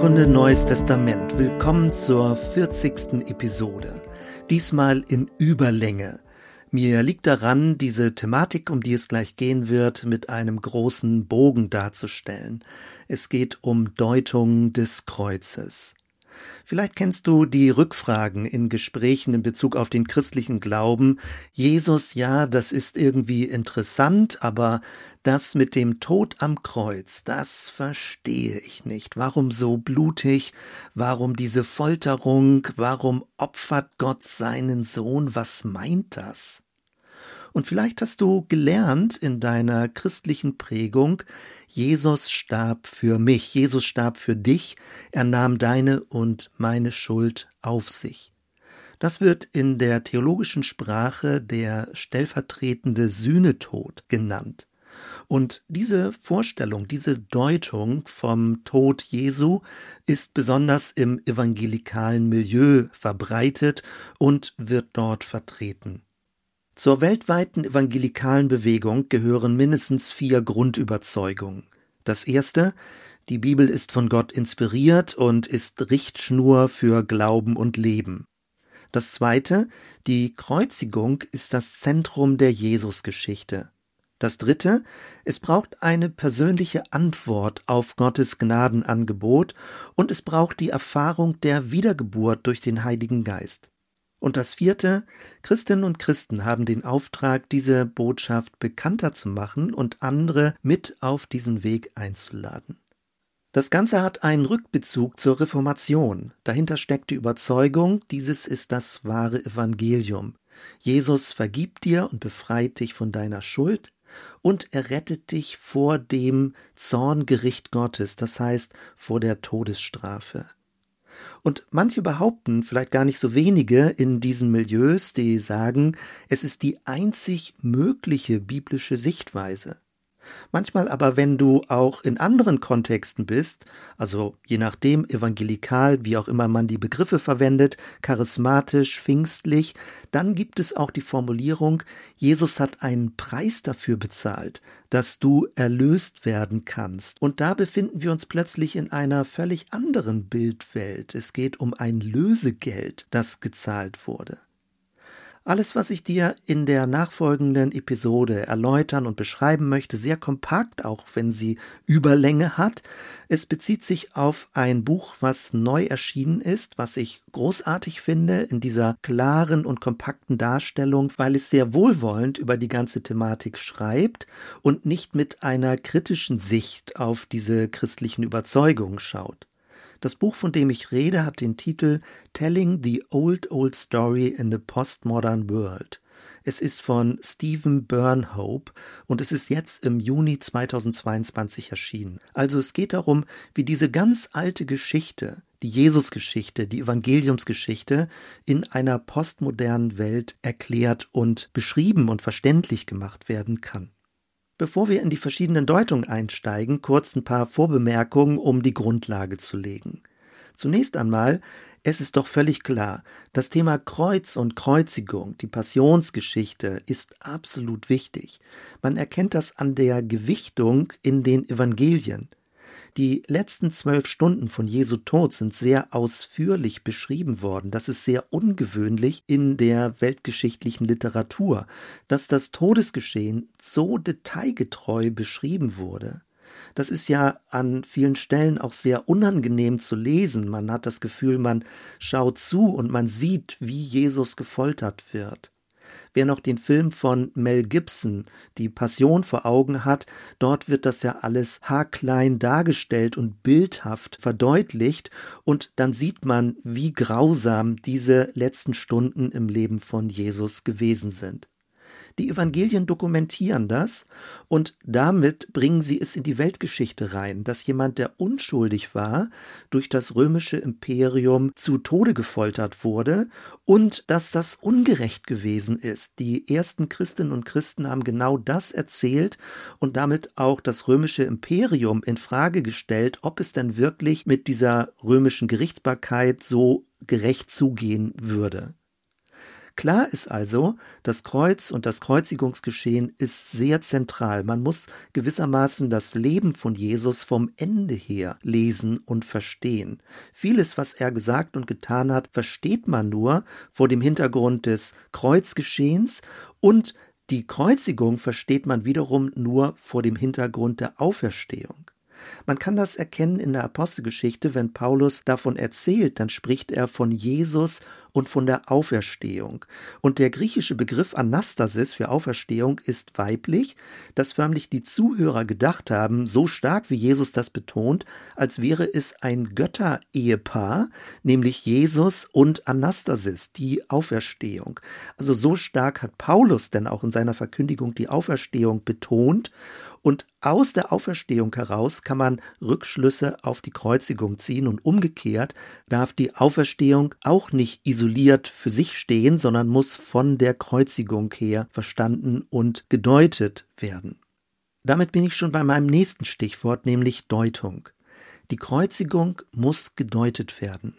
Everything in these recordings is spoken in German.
Bibelkunde Neues Testament. Willkommen zur 40. Episode. Diesmal in Überlänge. Mir liegt daran, diese Thematik, um die es gleich gehen wird, mit einem großen Bogen darzustellen. Es geht um Deutung des Kreuzes. Vielleicht kennst du die Rückfragen in Gesprächen in Bezug auf den christlichen Glauben. Jesus, ja, das ist irgendwie interessant, aber das mit dem Tod am Kreuz, das verstehe ich nicht. Warum so blutig? Warum diese Folterung? Warum opfert Gott seinen Sohn? Was meint das? Und vielleicht hast du gelernt in deiner christlichen Prägung, Jesus starb für mich, Jesus starb für dich, er nahm deine und meine Schuld auf sich. Das wird in der theologischen Sprache der stellvertretende Sühnetod genannt. Und diese Vorstellung, diese Deutung vom Tod Jesu ist besonders im evangelikalen Milieu verbreitet und wird dort vertreten. Zur weltweiten evangelikalen Bewegung gehören mindestens vier Grundüberzeugungen. Das erste, die Bibel ist von Gott inspiriert und ist Richtschnur für Glauben und Leben. Das zweite, die Kreuzigung ist das Zentrum der Jesusgeschichte. Das dritte, es braucht eine persönliche Antwort auf Gottes Gnadenangebot und es braucht die Erfahrung der Wiedergeburt durch den Heiligen Geist. Und das vierte, Christinnen und Christen haben den Auftrag, diese Botschaft bekannter zu machen und andere mit auf diesen Weg einzuladen. Das Ganze hat einen Rückbezug zur Reformation. Dahinter steckt die Überzeugung, dieses ist das wahre Evangelium. Jesus vergibt dir und befreit dich von deiner Schuld und er rettet dich vor dem Zorngericht Gottes, das heißt vor der Todesstrafe. Und manche behaupten, vielleicht gar nicht so wenige in diesen Milieus, die sagen, es ist die einzig mögliche biblische Sichtweise. Manchmal aber, wenn du auch in anderen Kontexten bist, also je nachdem evangelikal, wie auch immer man die Begriffe verwendet, charismatisch, pfingstlich, dann gibt es auch die Formulierung, Jesus hat einen Preis dafür bezahlt, dass du erlöst werden kannst. Und da befinden wir uns plötzlich in einer völlig anderen Bildwelt. Es geht um ein Lösegeld, das gezahlt wurde. Alles, was ich dir in der nachfolgenden Episode erläutern und beschreiben möchte, sehr kompakt, auch wenn sie Überlänge hat. Es bezieht sich auf ein Buch, was neu erschienen ist, was ich großartig finde in dieser klaren und kompakten Darstellung, weil es sehr wohlwollend über die ganze Thematik schreibt und nicht mit einer kritischen Sicht auf diese christlichen Überzeugungen schaut. Das Buch, von dem ich rede, hat den Titel Telling the Old Old Story in the Postmodern World. Es ist von Stephen Burnhope und es ist jetzt im Juni 2022 erschienen. Also es geht darum, wie diese ganz alte Geschichte, die Jesusgeschichte, die Evangeliumsgeschichte in einer postmodernen Welt erklärt und beschrieben und verständlich gemacht werden kann. Bevor wir in die verschiedenen Deutungen einsteigen, kurz ein paar Vorbemerkungen, um die Grundlage zu legen. Zunächst einmal, es ist doch völlig klar, das Thema Kreuz und Kreuzigung, die Passionsgeschichte ist absolut wichtig. Man erkennt das an der Gewichtung in den Evangelien. Die letzten zwölf Stunden von Jesu Tod sind sehr ausführlich beschrieben worden. Das ist sehr ungewöhnlich in der weltgeschichtlichen Literatur, dass das Todesgeschehen so detailgetreu beschrieben wurde. Das ist ja an vielen Stellen auch sehr unangenehm zu lesen. Man hat das Gefühl, man schaut zu und man sieht, wie Jesus gefoltert wird. Wer noch den Film von Mel Gibson, Die Passion vor Augen hat, dort wird das ja alles haarklein dargestellt und bildhaft verdeutlicht und dann sieht man, wie grausam diese letzten Stunden im Leben von Jesus gewesen sind. Die Evangelien dokumentieren das und damit bringen sie es in die Weltgeschichte rein, dass jemand, der unschuldig war, durch das römische Imperium zu Tode gefoltert wurde und dass das ungerecht gewesen ist. Die ersten Christinnen und Christen haben genau das erzählt und damit auch das römische Imperium in Frage gestellt, ob es denn wirklich mit dieser römischen Gerichtsbarkeit so gerecht zugehen würde. Klar ist also, das Kreuz und das Kreuzigungsgeschehen ist sehr zentral. Man muss gewissermaßen das Leben von Jesus vom Ende her lesen und verstehen. Vieles, was er gesagt und getan hat, versteht man nur vor dem Hintergrund des Kreuzgeschehens und die Kreuzigung versteht man wiederum nur vor dem Hintergrund der Auferstehung. Man kann das erkennen in der Apostelgeschichte, wenn Paulus davon erzählt, dann spricht er von Jesus und von der Auferstehung. Und der griechische Begriff Anastasis für Auferstehung ist weiblich, dass förmlich die Zuhörer gedacht haben, so stark wie Jesus das betont, als wäre es ein Götterehepaar, nämlich Jesus und Anastasis, die Auferstehung. Also so stark hat Paulus denn auch in seiner Verkündigung die Auferstehung betont und aus der Auferstehung heraus kann man Rückschlüsse auf die Kreuzigung ziehen und umgekehrt darf die Auferstehung auch nicht isoliert für sich stehen, sondern muss von der Kreuzigung her verstanden und gedeutet werden. Damit bin ich schon bei meinem nächsten Stichwort, nämlich Deutung. Die Kreuzigung muss gedeutet werden.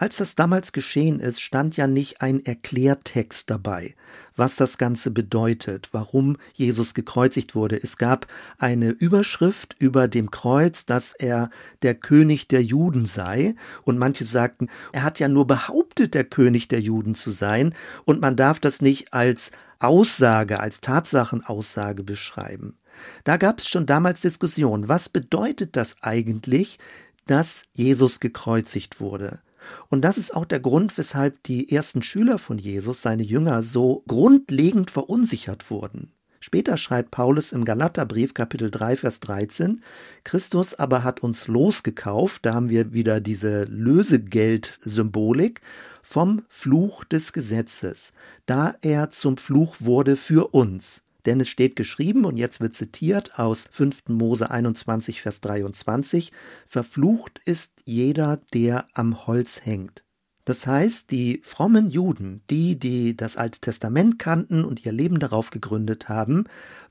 Als das damals geschehen ist, stand ja nicht ein Erklärtext dabei, was das Ganze bedeutet, warum Jesus gekreuzigt wurde. Es gab eine Überschrift über dem Kreuz, dass er der König der Juden sei, und manche sagten, er hat ja nur behauptet, der König der Juden zu sein, und man darf das nicht als Aussage, als Tatsachenaussage beschreiben. Da gab es schon damals Diskussionen. Was bedeutet das eigentlich, dass Jesus gekreuzigt wurde? Und das ist auch der Grund, weshalb die ersten Schüler von Jesus, seine Jünger, so grundlegend verunsichert wurden. Später schreibt Paulus im Galaterbrief Kapitel 3 Vers 13, Christus aber hat uns losgekauft, da haben wir wieder diese Lösegeld-Symbolik, vom Fluch des Gesetzes, da er zum Fluch wurde für uns. Denn es steht geschrieben, und jetzt wird zitiert aus 5. Mose 21, Vers 23, Verflucht ist jeder, der am Holz hängt. Das heißt, die frommen Juden, die, die das Alte Testament kannten und ihr Leben darauf gegründet haben,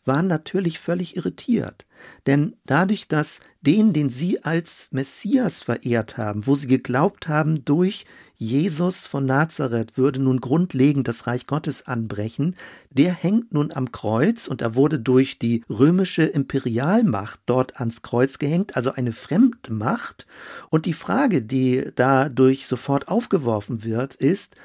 waren natürlich völlig irritiert. Denn dadurch, dass den, den sie als Messias verehrt haben, wo sie geglaubt haben, durch Jesus von Nazareth würde nun grundlegend das Reich Gottes anbrechen, der hängt nun am Kreuz und er wurde durch die römische Imperialmacht dort ans Kreuz gehängt, also eine Fremdmacht. Und die Frage, die dadurch sofort aufgeworfen wird, ist,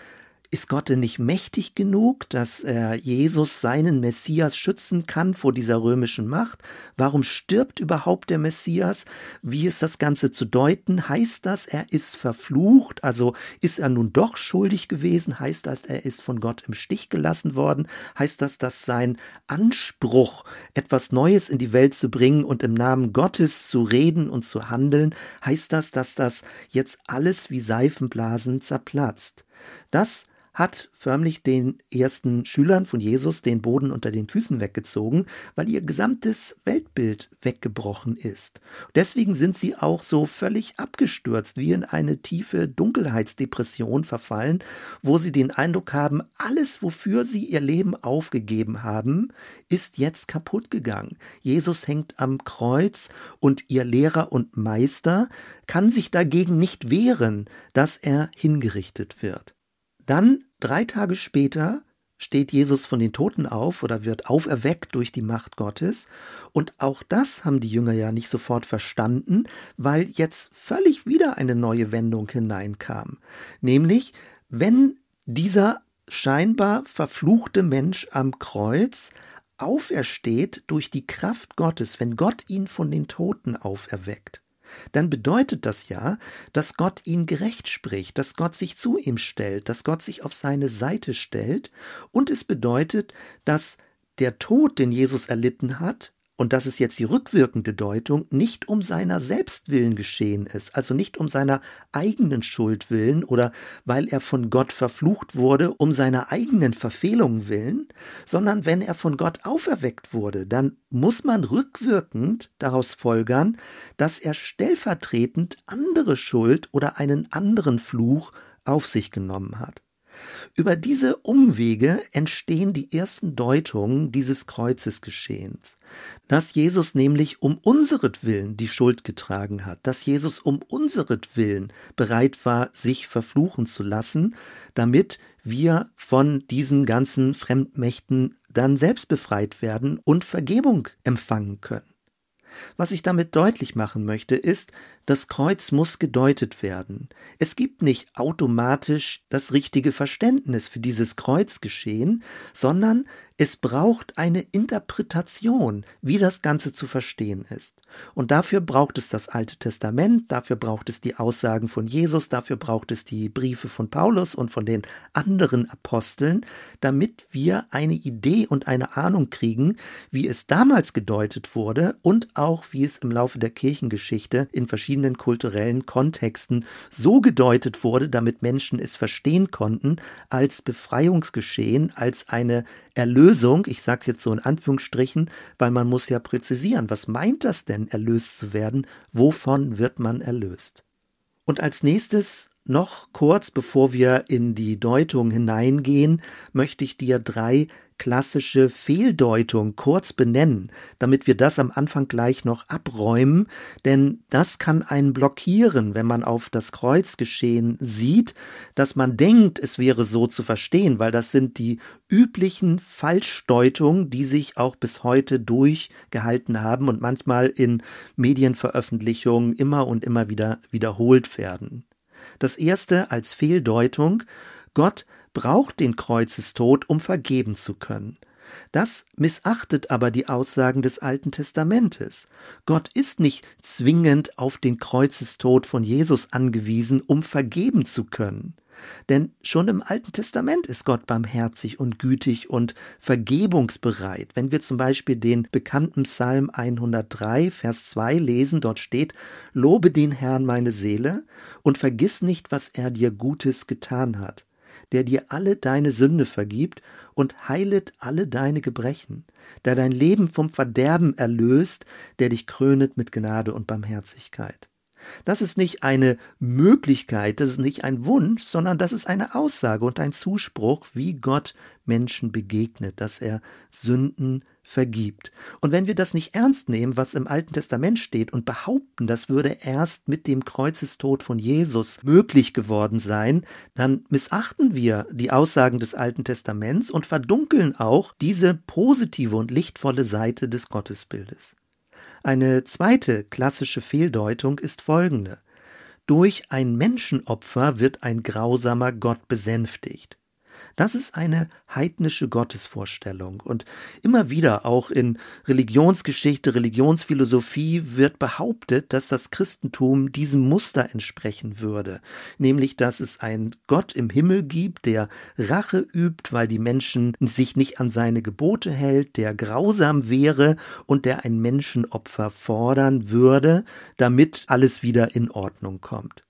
ist Gott denn nicht mächtig genug, dass er Jesus seinen Messias schützen kann vor dieser römischen Macht? Warum stirbt überhaupt der Messias? Wie ist das Ganze zu deuten? Heißt das, er ist verflucht? Also ist er nun doch schuldig gewesen? Heißt das, er ist von Gott im Stich gelassen worden? Heißt das, dass sein Anspruch, etwas Neues in die Welt zu bringen und im Namen Gottes zu reden und zu handeln, heißt das, dass das jetzt alles wie Seifenblasen zerplatzt? Das hat förmlich den ersten Schülern von Jesus den Boden unter den Füßen weggezogen, weil ihr gesamtes Weltbild weggebrochen ist. Deswegen sind sie auch so völlig abgestürzt, wie in eine tiefe Dunkelheitsdepression verfallen, wo sie den Eindruck haben, alles, wofür sie ihr Leben aufgegeben haben, ist jetzt kaputt gegangen. Jesus hängt am Kreuz und ihr Lehrer und Meister kann sich dagegen nicht wehren, dass er hingerichtet wird. Dann, drei Tage später, steht Jesus von den Toten auf oder wird auferweckt durch die Macht Gottes. Und auch das haben die Jünger ja nicht sofort verstanden, weil jetzt völlig wieder eine neue Wendung hineinkam. Nämlich, wenn dieser scheinbar verfluchte Mensch am Kreuz aufersteht durch die Kraft Gottes, wenn Gott ihn von den Toten auferweckt dann bedeutet das ja, dass Gott ihn gerecht spricht, dass Gott sich zu ihm stellt, dass Gott sich auf seine Seite stellt. Und es bedeutet, dass der Tod, den Jesus erlitten hat, und das ist jetzt die rückwirkende Deutung, nicht um seiner Selbstwillen geschehen ist, also nicht um seiner eigenen Schuld willen oder weil er von Gott verflucht wurde, um seiner eigenen Verfehlung willen, sondern wenn er von Gott auferweckt wurde, dann muss man rückwirkend daraus folgern, dass er stellvertretend andere Schuld oder einen anderen Fluch auf sich genommen hat. Über diese Umwege entstehen die ersten Deutungen dieses Kreuzesgeschehens, dass Jesus nämlich um unseretwillen die Schuld getragen hat, dass Jesus um unseretwillen bereit war, sich verfluchen zu lassen, damit wir von diesen ganzen Fremdmächten dann selbst befreit werden und Vergebung empfangen können. Was ich damit deutlich machen möchte, ist, das Kreuz muss gedeutet werden. Es gibt nicht automatisch das richtige Verständnis für dieses Kreuzgeschehen, sondern es braucht eine Interpretation, wie das Ganze zu verstehen ist. Und dafür braucht es das Alte Testament, dafür braucht es die Aussagen von Jesus, dafür braucht es die Briefe von Paulus und von den anderen Aposteln, damit wir eine Idee und eine Ahnung kriegen, wie es damals gedeutet wurde und auch wie es im Laufe der Kirchengeschichte in verschiedenen kulturellen Kontexten so gedeutet wurde, damit Menschen es verstehen konnten, als Befreiungsgeschehen, als eine Erlösung, ich sage es jetzt so in Anführungsstrichen, weil man muss ja präzisieren, was meint das denn, erlöst zu werden? Wovon wird man erlöst? Und als nächstes noch kurz, bevor wir in die Deutung hineingehen, möchte ich dir drei klassische Fehldeutung kurz benennen, damit wir das am Anfang gleich noch abräumen, denn das kann einen blockieren, wenn man auf das Kreuzgeschehen sieht, dass man denkt, es wäre so zu verstehen, weil das sind die üblichen Falschdeutungen, die sich auch bis heute durchgehalten haben und manchmal in Medienveröffentlichungen immer und immer wieder wiederholt werden. Das erste als Fehldeutung, Gott braucht den Kreuzestod, um vergeben zu können. Das missachtet aber die Aussagen des Alten Testamentes. Gott ist nicht zwingend auf den Kreuzestod von Jesus angewiesen, um vergeben zu können. Denn schon im Alten Testament ist Gott barmherzig und gütig und vergebungsbereit. Wenn wir zum Beispiel den bekannten Psalm 103, Vers 2 lesen, dort steht, Lobe den Herrn meine Seele und vergiss nicht, was er dir Gutes getan hat der dir alle deine Sünde vergibt und heilet alle deine Gebrechen, der dein Leben vom Verderben erlöst, der dich krönet mit Gnade und Barmherzigkeit. Das ist nicht eine Möglichkeit, das ist nicht ein Wunsch, sondern das ist eine Aussage und ein Zuspruch, wie Gott Menschen begegnet, dass er Sünden vergibt. Und wenn wir das nicht ernst nehmen, was im Alten Testament steht und behaupten, das würde erst mit dem Kreuzestod von Jesus möglich geworden sein, dann missachten wir die Aussagen des Alten Testaments und verdunkeln auch diese positive und lichtvolle Seite des Gottesbildes. Eine zweite klassische Fehldeutung ist folgende. Durch ein Menschenopfer wird ein grausamer Gott besänftigt. Das ist eine heidnische Gottesvorstellung. Und immer wieder auch in Religionsgeschichte, Religionsphilosophie wird behauptet, dass das Christentum diesem Muster entsprechen würde. Nämlich, dass es einen Gott im Himmel gibt, der Rache übt, weil die Menschen sich nicht an seine Gebote hält, der grausam wäre und der ein Menschenopfer fordern würde, damit alles wieder in Ordnung kommt.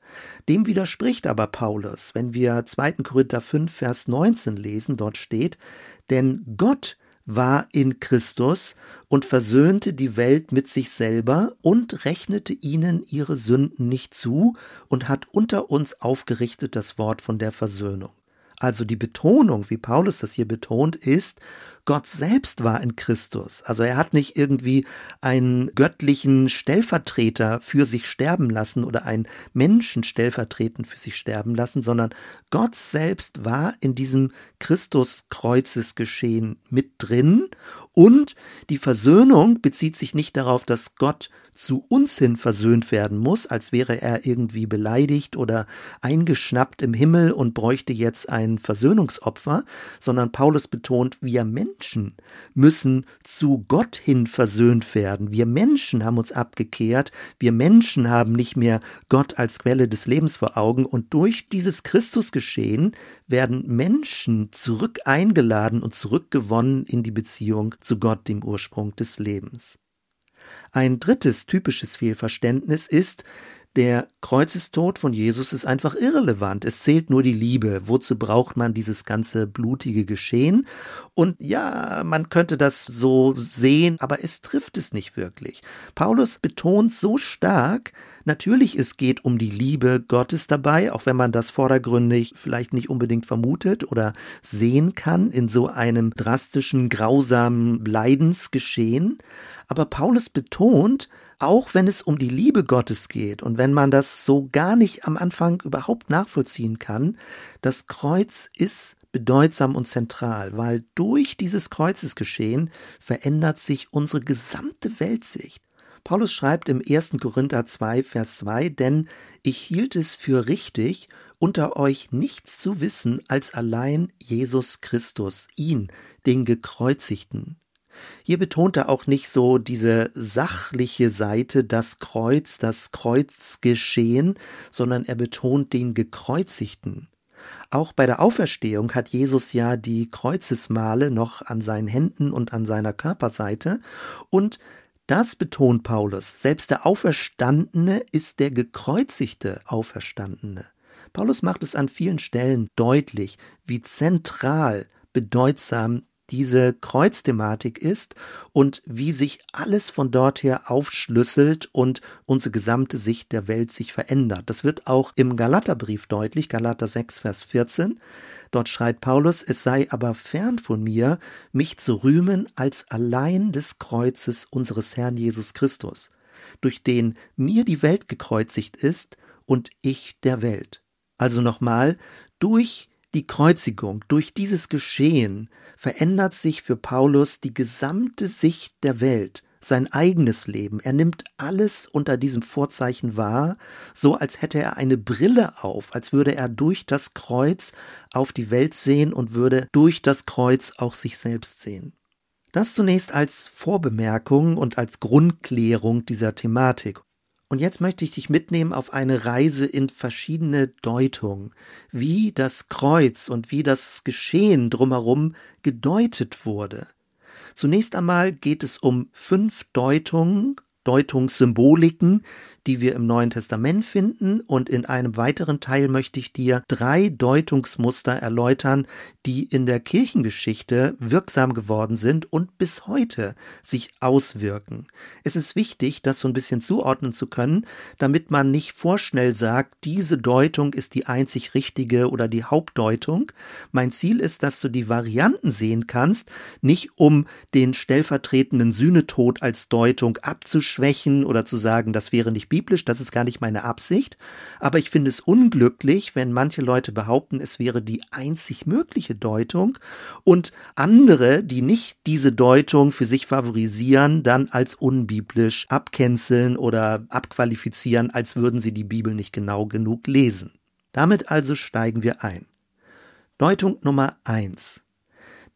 Dem widerspricht aber Paulus, wenn wir 2. Korinther 5, Vers 19 lesen, dort steht, denn Gott war in Christus und versöhnte die Welt mit sich selber und rechnete ihnen ihre Sünden nicht zu und hat unter uns aufgerichtet das Wort von der Versöhnung. Also die Betonung, wie Paulus das hier betont, ist, Gott selbst war in Christus. Also er hat nicht irgendwie einen göttlichen Stellvertreter für sich sterben lassen oder einen Menschen stellvertretend für sich sterben lassen, sondern Gott selbst war in diesem Christuskreuzesgeschehen mit drin und die Versöhnung bezieht sich nicht darauf, dass Gott zu uns hin versöhnt werden muss, als wäre er irgendwie beleidigt oder eingeschnappt im Himmel und bräuchte jetzt ein Versöhnungsopfer, sondern Paulus betont, wir Menschen müssen zu Gott hin versöhnt werden. Wir Menschen haben uns abgekehrt, wir Menschen haben nicht mehr Gott als Quelle des Lebens vor Augen und durch dieses Christusgeschehen werden Menschen zurück eingeladen und zurückgewonnen in die Beziehung zu Gott, dem Ursprung des Lebens. Ein drittes typisches Fehlverständnis ist, Der Kreuzestod von Jesus ist einfach irrelevant. Es zählt nur die Liebe. Wozu braucht man dieses ganze blutige Geschehen? Und ja, man könnte das so sehen, aber es trifft es nicht wirklich. Paulus betont so stark, Natürlich, es geht um die Liebe Gottes dabei, auch wenn man das vordergründig vielleicht nicht unbedingt vermutet oder sehen kann in so einem drastischen, grausamen Leidensgeschehen. Aber Paulus betont, auch wenn es um die Liebe Gottes geht und wenn man das so gar nicht am Anfang überhaupt nachvollziehen kann, das Kreuz ist bedeutsam und zentral, weil durch dieses Kreuzesgeschehen verändert sich unsere gesamte Weltsicht. Paulus schreibt im 1. Korinther 2, Vers 2, denn ich hielt es für richtig, unter euch nichts zu wissen als allein Jesus Christus, ihn, den Gekreuzigten. Hier betont er auch nicht so diese sachliche Seite, das Kreuz, das Kreuzgeschehen, sondern er betont den Gekreuzigten. Auch bei der Auferstehung hat Jesus ja die Kreuzesmale noch an seinen Händen und an seiner Körperseite und das betont Paulus. Selbst der Auferstandene ist der gekreuzigte Auferstandene. Paulus macht es an vielen Stellen deutlich, wie zentral, bedeutsam diese Kreuzthematik ist und wie sich alles von dort her aufschlüsselt und unsere gesamte Sicht der Welt sich verändert. Das wird auch im Galaterbrief deutlich, Galater 6, Vers 14. Dort schreibt Paulus, es sei aber fern von mir, mich zu rühmen als allein des Kreuzes unseres Herrn Jesus Christus, durch den mir die Welt gekreuzigt ist und ich der Welt. Also nochmal, durch die Kreuzigung, durch dieses Geschehen verändert sich für Paulus die gesamte Sicht der Welt, sein eigenes Leben. Er nimmt alles unter diesem Vorzeichen wahr, so als hätte er eine Brille auf, als würde er durch das Kreuz auf die Welt sehen und würde durch das Kreuz auch sich selbst sehen. Das zunächst als Vorbemerkung und als Grundklärung dieser Thematik. Und jetzt möchte ich dich mitnehmen auf eine Reise in verschiedene Deutungen, wie das Kreuz und wie das Geschehen drumherum gedeutet wurde. Zunächst einmal geht es um fünf Deutungen, Deutungssymboliken, die wir im Neuen Testament finden und in einem weiteren Teil möchte ich dir drei Deutungsmuster erläutern, die in der Kirchengeschichte wirksam geworden sind und bis heute sich auswirken. Es ist wichtig, das so ein bisschen zuordnen zu können, damit man nicht vorschnell sagt, diese Deutung ist die einzig richtige oder die Hauptdeutung. Mein Ziel ist, dass du die Varianten sehen kannst, nicht um den stellvertretenden Sühnetod als Deutung abzuschwächen oder zu sagen, das wäre nicht biblisch, das ist gar nicht meine Absicht, aber ich finde es unglücklich, wenn manche Leute behaupten, es wäre die einzig mögliche Deutung und andere, die nicht diese Deutung für sich favorisieren, dann als unbiblisch abcanceln oder abqualifizieren, als würden sie die Bibel nicht genau genug lesen. Damit also steigen wir ein. Deutung Nummer eins: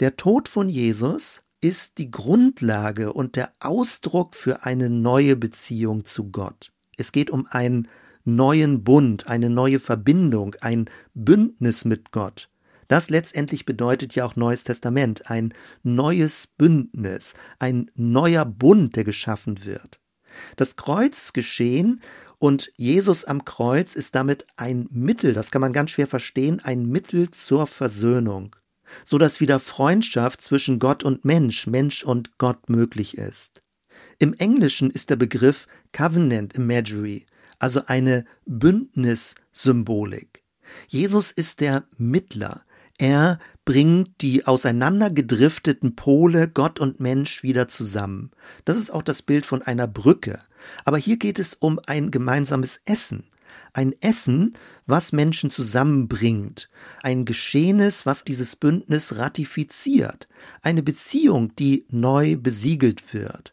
Der Tod von Jesus ist die Grundlage und der Ausdruck für eine neue Beziehung zu Gott. Es geht um einen neuen Bund, eine neue Verbindung, ein Bündnis mit Gott. Das letztendlich bedeutet ja auch Neues Testament, ein neues Bündnis, ein neuer Bund, der geschaffen wird. Das Kreuzgeschehen und Jesus am Kreuz ist damit ein Mittel, das kann man ganz schwer verstehen, ein Mittel zur Versöhnung, so dass wieder Freundschaft zwischen Gott und Mensch, Mensch und Gott möglich ist. Im Englischen ist der Begriff Covenant Imagery, also eine Bündnissymbolik. Jesus ist der Mittler. Er bringt die auseinandergedrifteten Pole Gott und Mensch wieder zusammen. Das ist auch das Bild von einer Brücke. Aber hier geht es um ein gemeinsames Essen. Ein Essen, was Menschen zusammenbringt. Ein Geschehenes, was dieses Bündnis ratifiziert. Eine Beziehung, die neu besiegelt wird.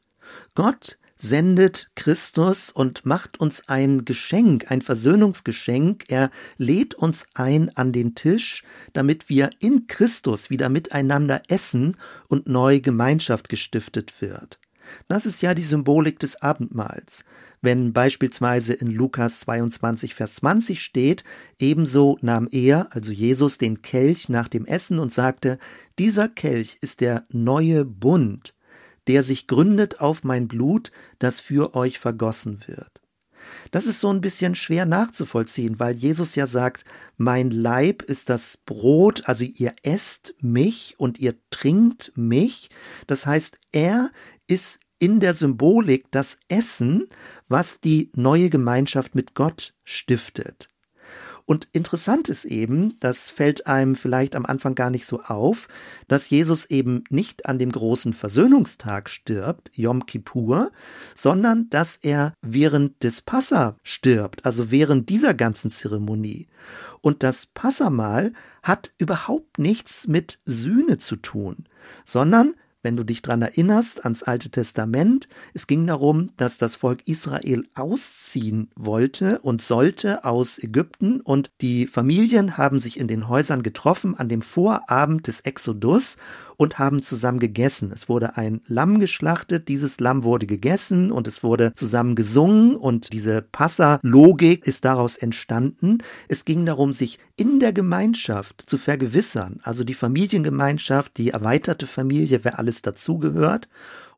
Gott sendet Christus und macht uns ein Geschenk, ein Versöhnungsgeschenk. Er lädt uns ein an den Tisch, damit wir in Christus wieder miteinander essen und neu Gemeinschaft gestiftet wird. Das ist ja die Symbolik des Abendmahls. Wenn beispielsweise in Lukas 22, Vers 20 steht, ebenso nahm er, also Jesus, den Kelch nach dem Essen und sagte, dieser Kelch ist der neue Bund, der sich gründet auf mein Blut, das für euch vergossen wird. Das ist so ein bisschen schwer nachzuvollziehen, weil Jesus ja sagt, mein Leib ist das Brot, also ihr esst mich und ihr trinkt mich. Das heißt, er ist in der Symbolik das Essen, was die neue Gemeinschaft mit Gott stiftet. Und interessant ist eben, das fällt einem vielleicht am Anfang gar nicht so auf, dass Jesus eben nicht an dem großen Versöhnungstag stirbt, Yom Kippur, sondern dass er während des Passa stirbt, also während dieser ganzen Zeremonie. Und das Passamal hat überhaupt nichts mit Sühne zu tun, sondern wenn du dich dran erinnerst ans Alte Testament, es ging darum, dass das Volk Israel ausziehen wollte und sollte aus Ägypten und die Familien haben sich in den Häusern getroffen an dem Vorabend des Exodus und haben zusammen gegessen. Es wurde ein Lamm geschlachtet, dieses Lamm wurde gegessen und es wurde zusammen gesungen und diese Passa-Logik ist daraus entstanden. Es ging darum, sich in der Gemeinschaft zu vergewissern, also die Familiengemeinschaft, die erweiterte Familie, wer alles dazugehört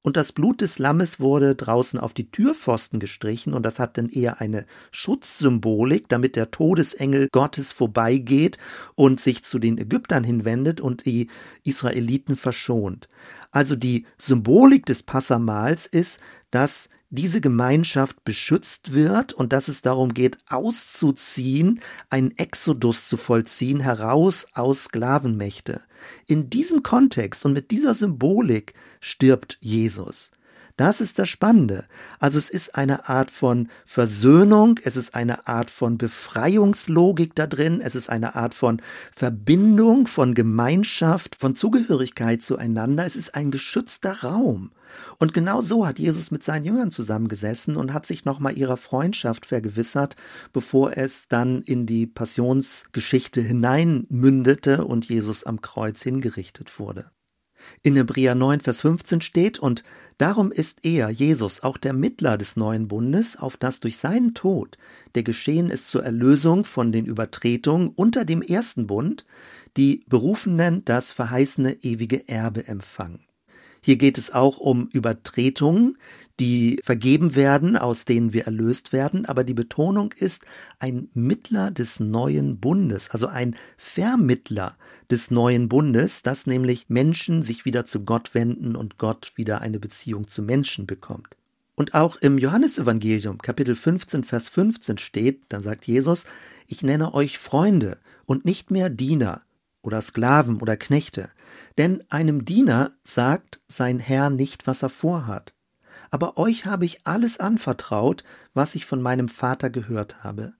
und das Blut des Lammes wurde draußen auf die Türpfosten gestrichen und das hat dann eher eine Schutzsymbolik, damit der Todesengel Gottes vorbeigeht und sich zu den Ägyptern hinwendet und die Israeliten verschont. Also die Symbolik des Passamals ist, dass diese Gemeinschaft beschützt wird und dass es darum geht, auszuziehen, einen Exodus zu vollziehen, heraus aus Sklavenmächte. In diesem Kontext und mit dieser Symbolik stirbt Jesus. Das ist das Spannende. Also es ist eine Art von Versöhnung, es ist eine Art von Befreiungslogik da drin, es ist eine Art von Verbindung, von Gemeinschaft, von Zugehörigkeit zueinander, es ist ein geschützter Raum. Und genau so hat Jesus mit seinen Jüngern zusammengesessen und hat sich nochmal ihrer Freundschaft vergewissert, bevor es dann in die Passionsgeschichte hineinmündete und Jesus am Kreuz hingerichtet wurde. In Hebräer 9, Vers 15 steht, und darum ist er, Jesus, auch der Mittler des neuen Bundes, auf das durch seinen Tod, der geschehen ist zur Erlösung von den Übertretungen unter dem ersten Bund, die Berufenen das verheißene ewige Erbe empfangen. Hier geht es auch um Übertretungen, die vergeben werden, aus denen wir erlöst werden, aber die Betonung ist ein Mittler des neuen Bundes, also ein Vermittler des neuen Bundes, dass nämlich Menschen sich wieder zu Gott wenden und Gott wieder eine Beziehung zu Menschen bekommt. Und auch im Johannesevangelium Kapitel 15 Vers 15 steht, dann sagt Jesus, ich nenne euch Freunde und nicht mehr Diener, oder Sklaven oder Knechte, denn einem Diener sagt sein Herr nicht, was er vorhat. Aber euch habe ich alles anvertraut, was ich von meinem Vater gehört habe.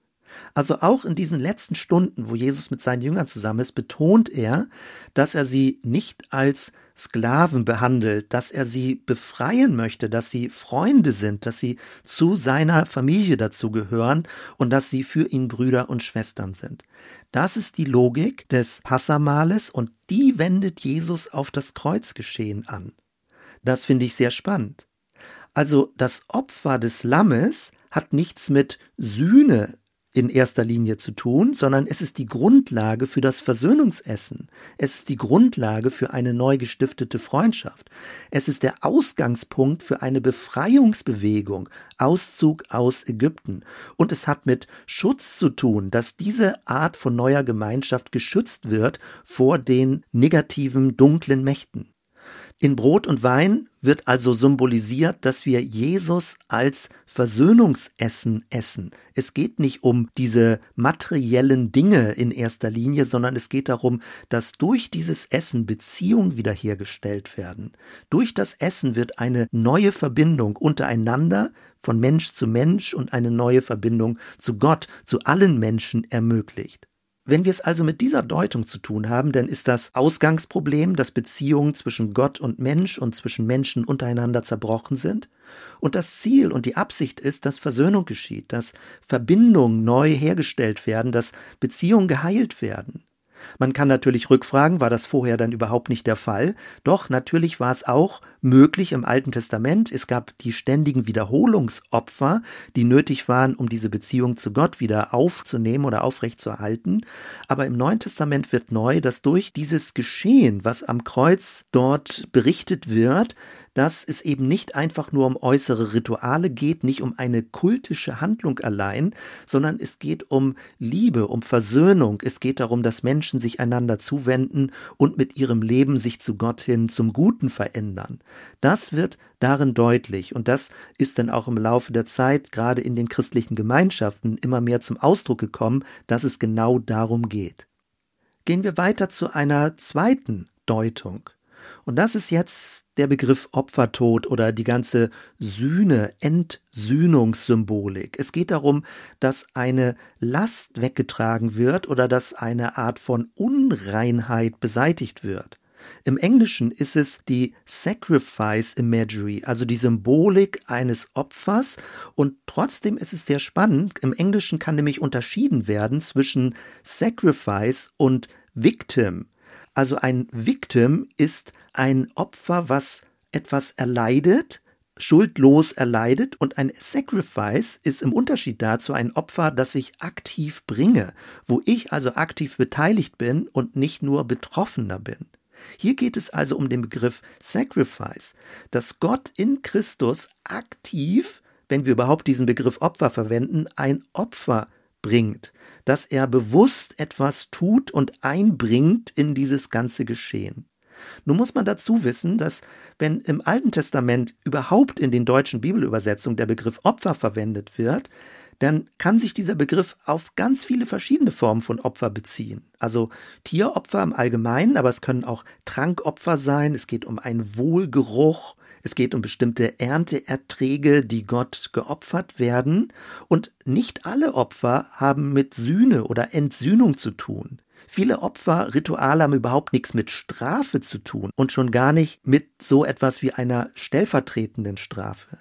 Also auch in diesen letzten Stunden, wo Jesus mit seinen Jüngern zusammen ist, betont er, dass er sie nicht als Sklaven behandelt, dass er sie befreien möchte, dass sie Freunde sind, dass sie zu seiner Familie dazugehören und dass sie für ihn Brüder und Schwestern sind. Das ist die Logik des Passamales und die wendet Jesus auf das Kreuzgeschehen an. Das finde ich sehr spannend. Also das Opfer des Lammes hat nichts mit Sühne in erster Linie zu tun, sondern es ist die Grundlage für das Versöhnungsessen. Es ist die Grundlage für eine neu gestiftete Freundschaft. Es ist der Ausgangspunkt für eine Befreiungsbewegung, Auszug aus Ägypten. Und es hat mit Schutz zu tun, dass diese Art von neuer Gemeinschaft geschützt wird vor den negativen, dunklen Mächten. In Brot und Wein wird also symbolisiert, dass wir Jesus als Versöhnungsessen essen. Es geht nicht um diese materiellen Dinge in erster Linie, sondern es geht darum, dass durch dieses Essen Beziehungen wiederhergestellt werden. Durch das Essen wird eine neue Verbindung untereinander von Mensch zu Mensch und eine neue Verbindung zu Gott, zu allen Menschen ermöglicht. Wenn wir es also mit dieser Deutung zu tun haben, dann ist das Ausgangsproblem, dass Beziehungen zwischen Gott und Mensch und zwischen Menschen untereinander zerbrochen sind. Und das Ziel und die Absicht ist, dass Versöhnung geschieht, dass Verbindungen neu hergestellt werden, dass Beziehungen geheilt werden. Man kann natürlich rückfragen, war das vorher dann überhaupt nicht der Fall? Doch, natürlich war es auch möglich im Alten Testament. Es gab die ständigen Wiederholungsopfer, die nötig waren, um diese Beziehung zu Gott wieder aufzunehmen oder aufrechtzuerhalten. Aber im Neuen Testament wird neu, dass durch dieses Geschehen, was am Kreuz dort berichtet wird, dass es eben nicht einfach nur um äußere Rituale geht, nicht um eine kultische Handlung allein, sondern es geht um Liebe, um Versöhnung. Es geht darum, dass Menschen sich einander zuwenden und mit ihrem Leben sich zu Gott hin zum Guten verändern. Das wird darin deutlich und das ist dann auch im Laufe der Zeit gerade in den christlichen Gemeinschaften immer mehr zum Ausdruck gekommen, dass es genau darum geht. Gehen wir weiter zu einer zweiten Deutung. Und das ist jetzt der Begriff Opfertod oder die ganze Sühne, Entsühnungssymbolik. Es geht darum, dass eine Last weggetragen wird oder dass eine Art von Unreinheit beseitigt wird. Im Englischen ist es die Sacrifice Imagery, also die Symbolik eines Opfers. Und trotzdem ist es sehr spannend. Im Englischen kann nämlich unterschieden werden zwischen Sacrifice und Victim. Also ein Victim ist ein Opfer, was etwas erleidet, schuldlos erleidet und ein Sacrifice ist im Unterschied dazu ein Opfer, das ich aktiv bringe, wo ich also aktiv beteiligt bin und nicht nur Betroffener bin. Hier geht es also um den Begriff Sacrifice, dass Gott in Christus aktiv, wenn wir überhaupt diesen Begriff Opfer verwenden, ein Opfer bringt, dass er bewusst etwas tut und einbringt in dieses ganze Geschehen. Nun muss man dazu wissen, dass wenn im Alten Testament überhaupt in den deutschen Bibelübersetzungen der Begriff Opfer verwendet wird, dann kann sich dieser Begriff auf ganz viele verschiedene Formen von Opfer beziehen. Also Tieropfer im Allgemeinen, aber es können auch Trankopfer sein, es geht um einen Wohlgeruch, es geht um bestimmte Ernteerträge, die Gott geopfert werden. Und nicht alle Opfer haben mit Sühne oder Entsühnung zu tun. Viele Opfer, Rituale haben überhaupt nichts mit Strafe zu tun und schon gar nicht mit so etwas wie einer stellvertretenden Strafe.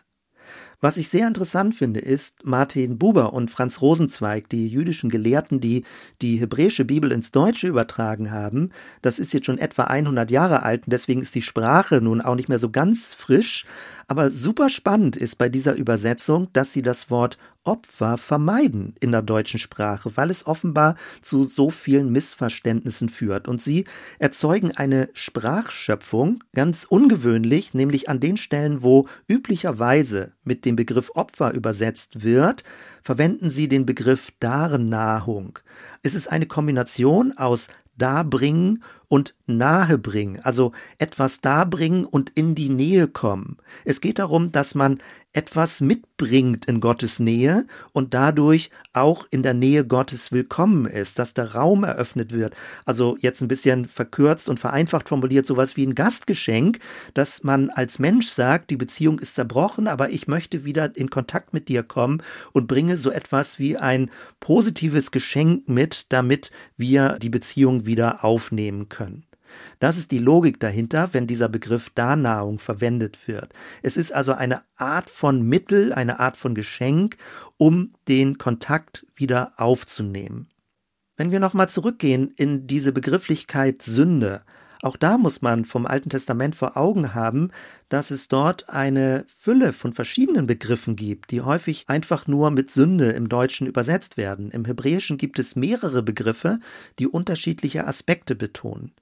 Was ich sehr interessant finde, ist Martin Buber und Franz Rosenzweig, die jüdischen Gelehrten, die die hebräische Bibel ins Deutsche übertragen haben. Das ist jetzt schon etwa 100 Jahre alt und deswegen ist die Sprache nun auch nicht mehr so ganz frisch. Aber super spannend ist bei dieser Übersetzung, dass sie das Wort Opfer vermeiden in der deutschen Sprache, weil es offenbar zu so vielen Missverständnissen führt. Und sie erzeugen eine Sprachschöpfung, ganz ungewöhnlich, nämlich an den Stellen, wo üblicherweise mit dem Begriff Opfer übersetzt wird, verwenden sie den Begriff Darnahung. Es ist eine Kombination aus darbringen und nahebringen, also etwas darbringen und in die Nähe kommen. Es geht darum, dass man etwas mitbringt in Gottes Nähe und dadurch auch in der Nähe Gottes willkommen ist, dass der Raum eröffnet wird. Also jetzt ein bisschen verkürzt und vereinfacht formuliert, sowas wie ein Gastgeschenk, dass man als Mensch sagt, die Beziehung ist zerbrochen, aber ich möchte wieder in Kontakt mit dir kommen und bringe so etwas wie ein positives Geschenk mit, damit wir die Beziehung wieder aufnehmen können. Das ist die Logik dahinter, wenn dieser Begriff Darnahung verwendet wird. Es ist also eine Art von Mittel, eine Art von Geschenk, um den Kontakt wieder aufzunehmen. Wenn wir nochmal zurückgehen in diese Begrifflichkeit Sünde, auch da muss man vom Alten Testament vor Augen haben, dass es dort eine Fülle von verschiedenen Begriffen gibt, die häufig einfach nur mit Sünde im Deutschen übersetzt werden. Im Hebräischen gibt es mehrere Begriffe, die unterschiedliche Aspekte betonen.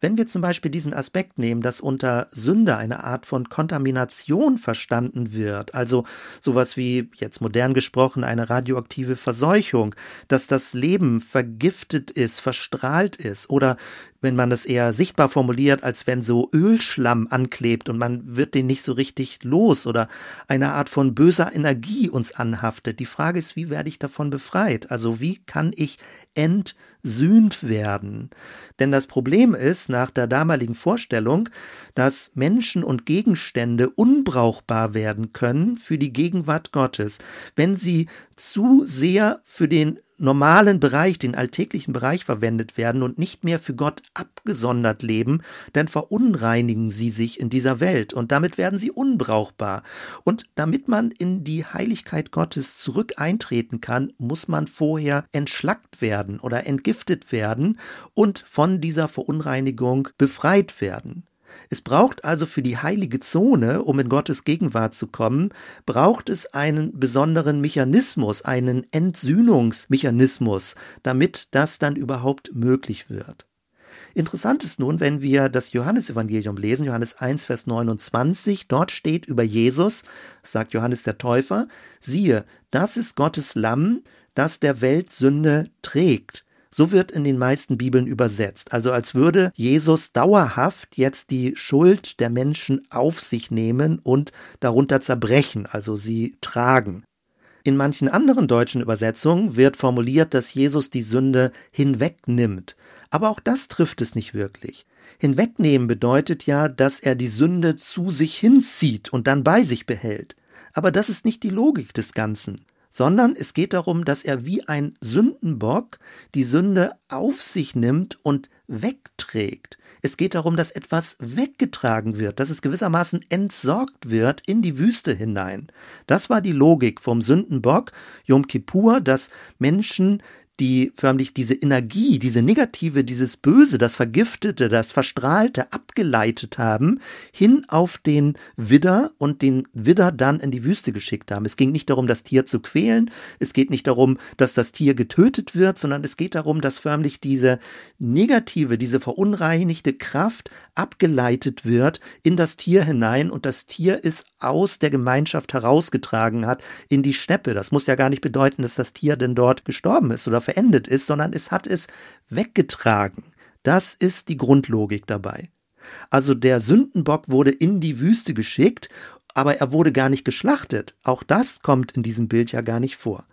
Wenn wir zum Beispiel diesen Aspekt nehmen, dass unter Sünde eine Art von Kontamination verstanden wird, also sowas wie jetzt modern gesprochen eine radioaktive Verseuchung, dass das Leben vergiftet ist, verstrahlt ist oder wenn man das eher sichtbar formuliert, als wenn so Ölschlamm anklebt und man wird den nicht so richtig los oder eine Art von böser Energie uns anhaftet. Die Frage ist, wie werde ich davon befreit? Also wie kann ich entsühnt werden? Denn das Problem ist nach der damaligen Vorstellung, dass Menschen und Gegenstände unbrauchbar werden können für die Gegenwart Gottes, wenn sie zu sehr für den normalen Bereich, den alltäglichen Bereich verwendet werden und nicht mehr für Gott abgesondert leben, dann verunreinigen sie sich in dieser Welt und damit werden sie unbrauchbar. Und damit man in die Heiligkeit Gottes zurück eintreten kann, muss man vorher entschlackt werden oder entgiftet werden und von dieser Verunreinigung befreit werden. Es braucht also für die heilige Zone, um in Gottes Gegenwart zu kommen, braucht es einen besonderen Mechanismus, einen Entsühnungsmechanismus, damit das dann überhaupt möglich wird. Interessant ist nun, wenn wir das Johannesevangelium lesen, Johannes 1, Vers 29, dort steht über Jesus, sagt Johannes der Täufer, siehe, das ist Gottes Lamm, das der Welt Sünde trägt. So wird in den meisten Bibeln übersetzt. Also als würde Jesus dauerhaft jetzt die Schuld der Menschen auf sich nehmen und darunter zerbrechen, also sie tragen. In manchen anderen deutschen Übersetzungen wird formuliert, dass Jesus die Sünde hinwegnimmt. Aber auch das trifft es nicht wirklich. Hinwegnehmen bedeutet ja, dass er die Sünde zu sich hinzieht und dann bei sich behält. Aber das ist nicht die Logik des Ganzen, sondern es geht darum, dass er wie ein Sündenbock die Sünde auf sich nimmt und wegträgt. Es geht darum, dass etwas weggetragen wird, dass es gewissermaßen entsorgt wird in die Wüste hinein. Das war die Logik vom Sündenbock Yom Kippur, dass Menschen die förmlich diese Energie, diese Negative, dieses Böse, das Vergiftete, das Verstrahlte abgeleitet haben, hin auf den Widder und den Widder dann in die Wüste geschickt haben. Es ging nicht darum, das Tier zu quälen, es geht nicht darum, dass das Tier getötet wird, sondern es geht darum, dass förmlich diese negative, diese verunreinigte Kraft abgeleitet wird in das Tier hinein und das Tier es aus der Gemeinschaft herausgetragen hat in die Steppe. Das muss ja gar nicht bedeuten, dass das Tier denn dort gestorben ist oder verendet ist, sondern es hat es weggetragen. Das ist die Grundlogik dabei. Also der Sündenbock wurde in die Wüste geschickt, aber er wurde gar nicht geschlachtet. Auch das kommt in diesem Bild ja gar nicht vor.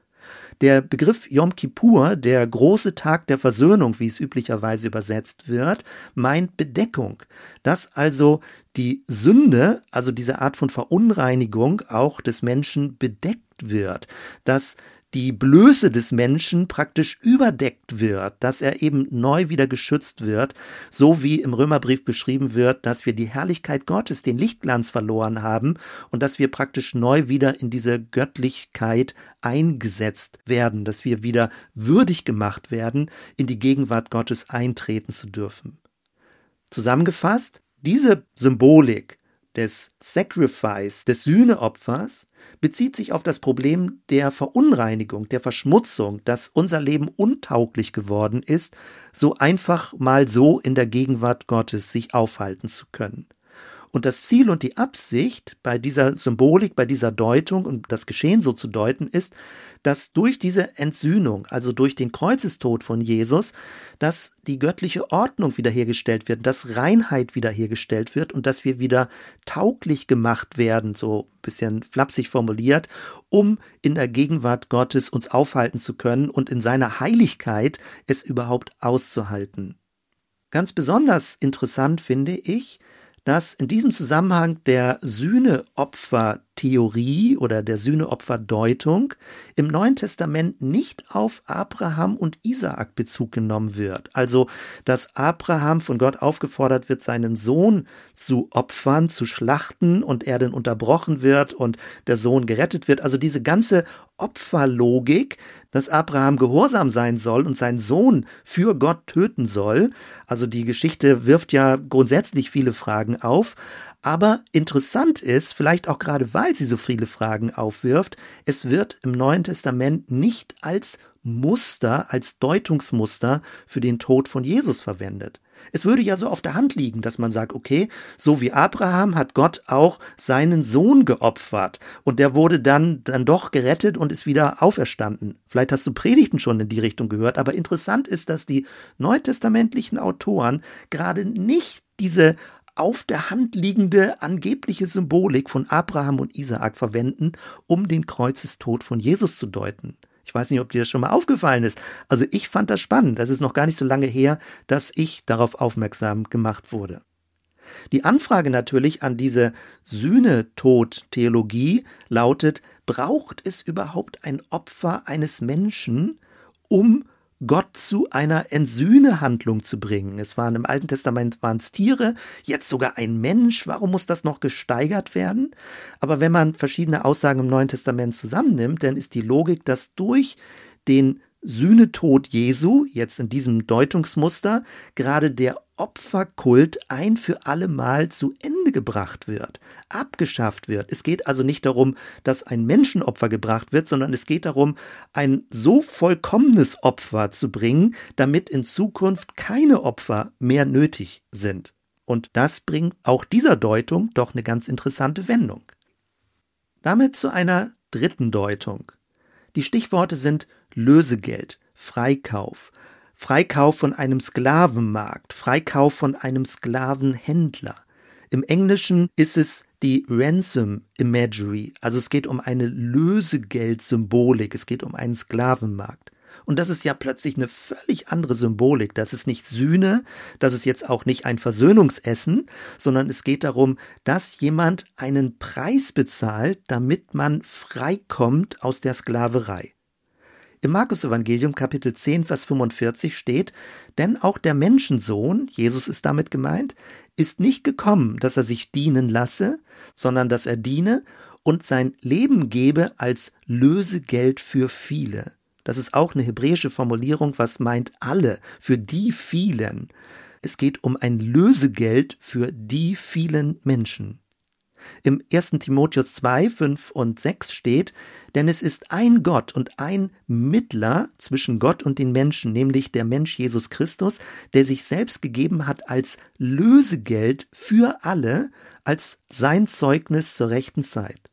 Der Begriff Yom Kippur, der große Tag der Versöhnung, wie es üblicherweise übersetzt wird, meint Bedeckung. Dass also die Sünde, also diese Art von Verunreinigung auch des Menschen bedeckt wird, dass die Blöße des Menschen praktisch überdeckt wird, dass er eben neu wieder geschützt wird, so wie im Römerbrief beschrieben wird, dass wir die Herrlichkeit Gottes, den Lichtglanz verloren haben und dass wir praktisch neu wieder in diese Göttlichkeit eingesetzt werden, dass wir wieder würdig gemacht werden, in die Gegenwart Gottes eintreten zu dürfen. Zusammengefasst, diese Symbolik des Sacrifice, des Sühneopfers, bezieht sich auf das Problem der Verunreinigung, der Verschmutzung, dass unser Leben untauglich geworden ist, so einfach mal so in der Gegenwart Gottes sich aufhalten zu können. Und das Ziel und die Absicht bei dieser Symbolik, bei dieser Deutung und das Geschehen so zu deuten ist, dass durch diese Entsühnung, also durch den Kreuzestod von Jesus, dass die göttliche Ordnung wiederhergestellt wird, dass Reinheit wiederhergestellt wird und dass wir wieder tauglich gemacht werden, so ein bisschen flapsig formuliert, um in der Gegenwart Gottes uns aufhalten zu können und in seiner Heiligkeit es überhaupt auszuhalten. Ganz besonders interessant finde ich, dass in diesem Zusammenhang der Sühneopfertheorie oder der Sühneopferdeutung im Neuen Testament nicht auf Abraham und Isaak Bezug genommen wird. Also, dass Abraham von Gott aufgefordert wird, seinen Sohn zu opfern, zu schlachten und er dann unterbrochen wird und der Sohn gerettet wird. Also diese ganze Opferlogik, dass Abraham gehorsam sein soll und seinen Sohn für Gott töten soll. Also die Geschichte wirft ja grundsätzlich viele Fragen auf. Aber interessant ist, vielleicht auch gerade weil sie so viele Fragen aufwirft, es wird im Neuen Testament nicht als Muster, als Deutungsmuster für den Tod von Jesus verwendet. Es würde ja so auf der Hand liegen, dass man sagt, okay, so wie Abraham hat Gott auch seinen Sohn geopfert und der wurde dann, dann doch gerettet und ist wieder auferstanden. Vielleicht hast du Predigten schon in die Richtung gehört, aber interessant ist, dass die neutestamentlichen Autoren gerade nicht diese auf der Hand liegende angebliche Symbolik von Abraham und Isaak verwenden, um den Kreuzestod von Jesus zu deuten. Ich weiß nicht, ob dir das schon mal aufgefallen ist. Also ich fand das spannend. Das ist noch gar nicht so lange her, dass ich darauf aufmerksam gemacht wurde. Die Anfrage natürlich an diese Sühnetod-Theologie lautet, braucht es überhaupt ein Opfer eines Menschen, um Gott zu einer Entsühnehandlung zu bringen. Es waren im Alten Testament waren es Tiere, jetzt sogar ein Mensch. Warum muss das noch gesteigert werden? Aber wenn man verschiedene Aussagen im Neuen Testament zusammennimmt, dann ist die Logik, dass durch den Sühnetod Jesu, jetzt in diesem Deutungsmuster, gerade der Opferkult ein für alle Mal zu Ende gebracht wird, abgeschafft wird. Es geht also nicht darum, dass ein Menschenopfer gebracht wird, sondern es geht darum, ein so vollkommenes Opfer zu bringen, damit in Zukunft keine Opfer mehr nötig sind. Und das bringt auch dieser Deutung doch eine ganz interessante Wendung. Damit zu einer dritten Deutung. Die Stichworte sind Lösegeld, Freikauf, Freikauf von einem Sklavenmarkt, Freikauf von einem Sklavenhändler. Im Englischen ist es die Ransom Imagery, also es geht um eine Lösegeldsymbolik, es geht um einen Sklavenmarkt. Und das ist ja plötzlich eine völlig andere Symbolik. Das ist nicht Sühne, das ist jetzt auch nicht ein Versöhnungsessen, sondern es geht darum, dass jemand einen Preis bezahlt, damit man freikommt aus der Sklaverei. Im Markus-Evangelium Kapitel 10, Vers 45 steht, denn auch der Menschensohn, Jesus ist damit gemeint, ist nicht gekommen, dass er sich dienen lasse, sondern dass er diene und sein Leben gebe als Lösegeld für viele. Das ist auch eine hebräische Formulierung, was meint alle, für die vielen. Es geht um ein Lösegeld für die vielen Menschen. Im 1. Timotheus 2, 5 und 6 steht, denn es ist ein Gott und ein Mittler zwischen Gott und den Menschen, nämlich der Mensch Jesus Christus, der sich selbst gegeben hat als Lösegeld für alle, als sein Zeugnis zur rechten Zeit.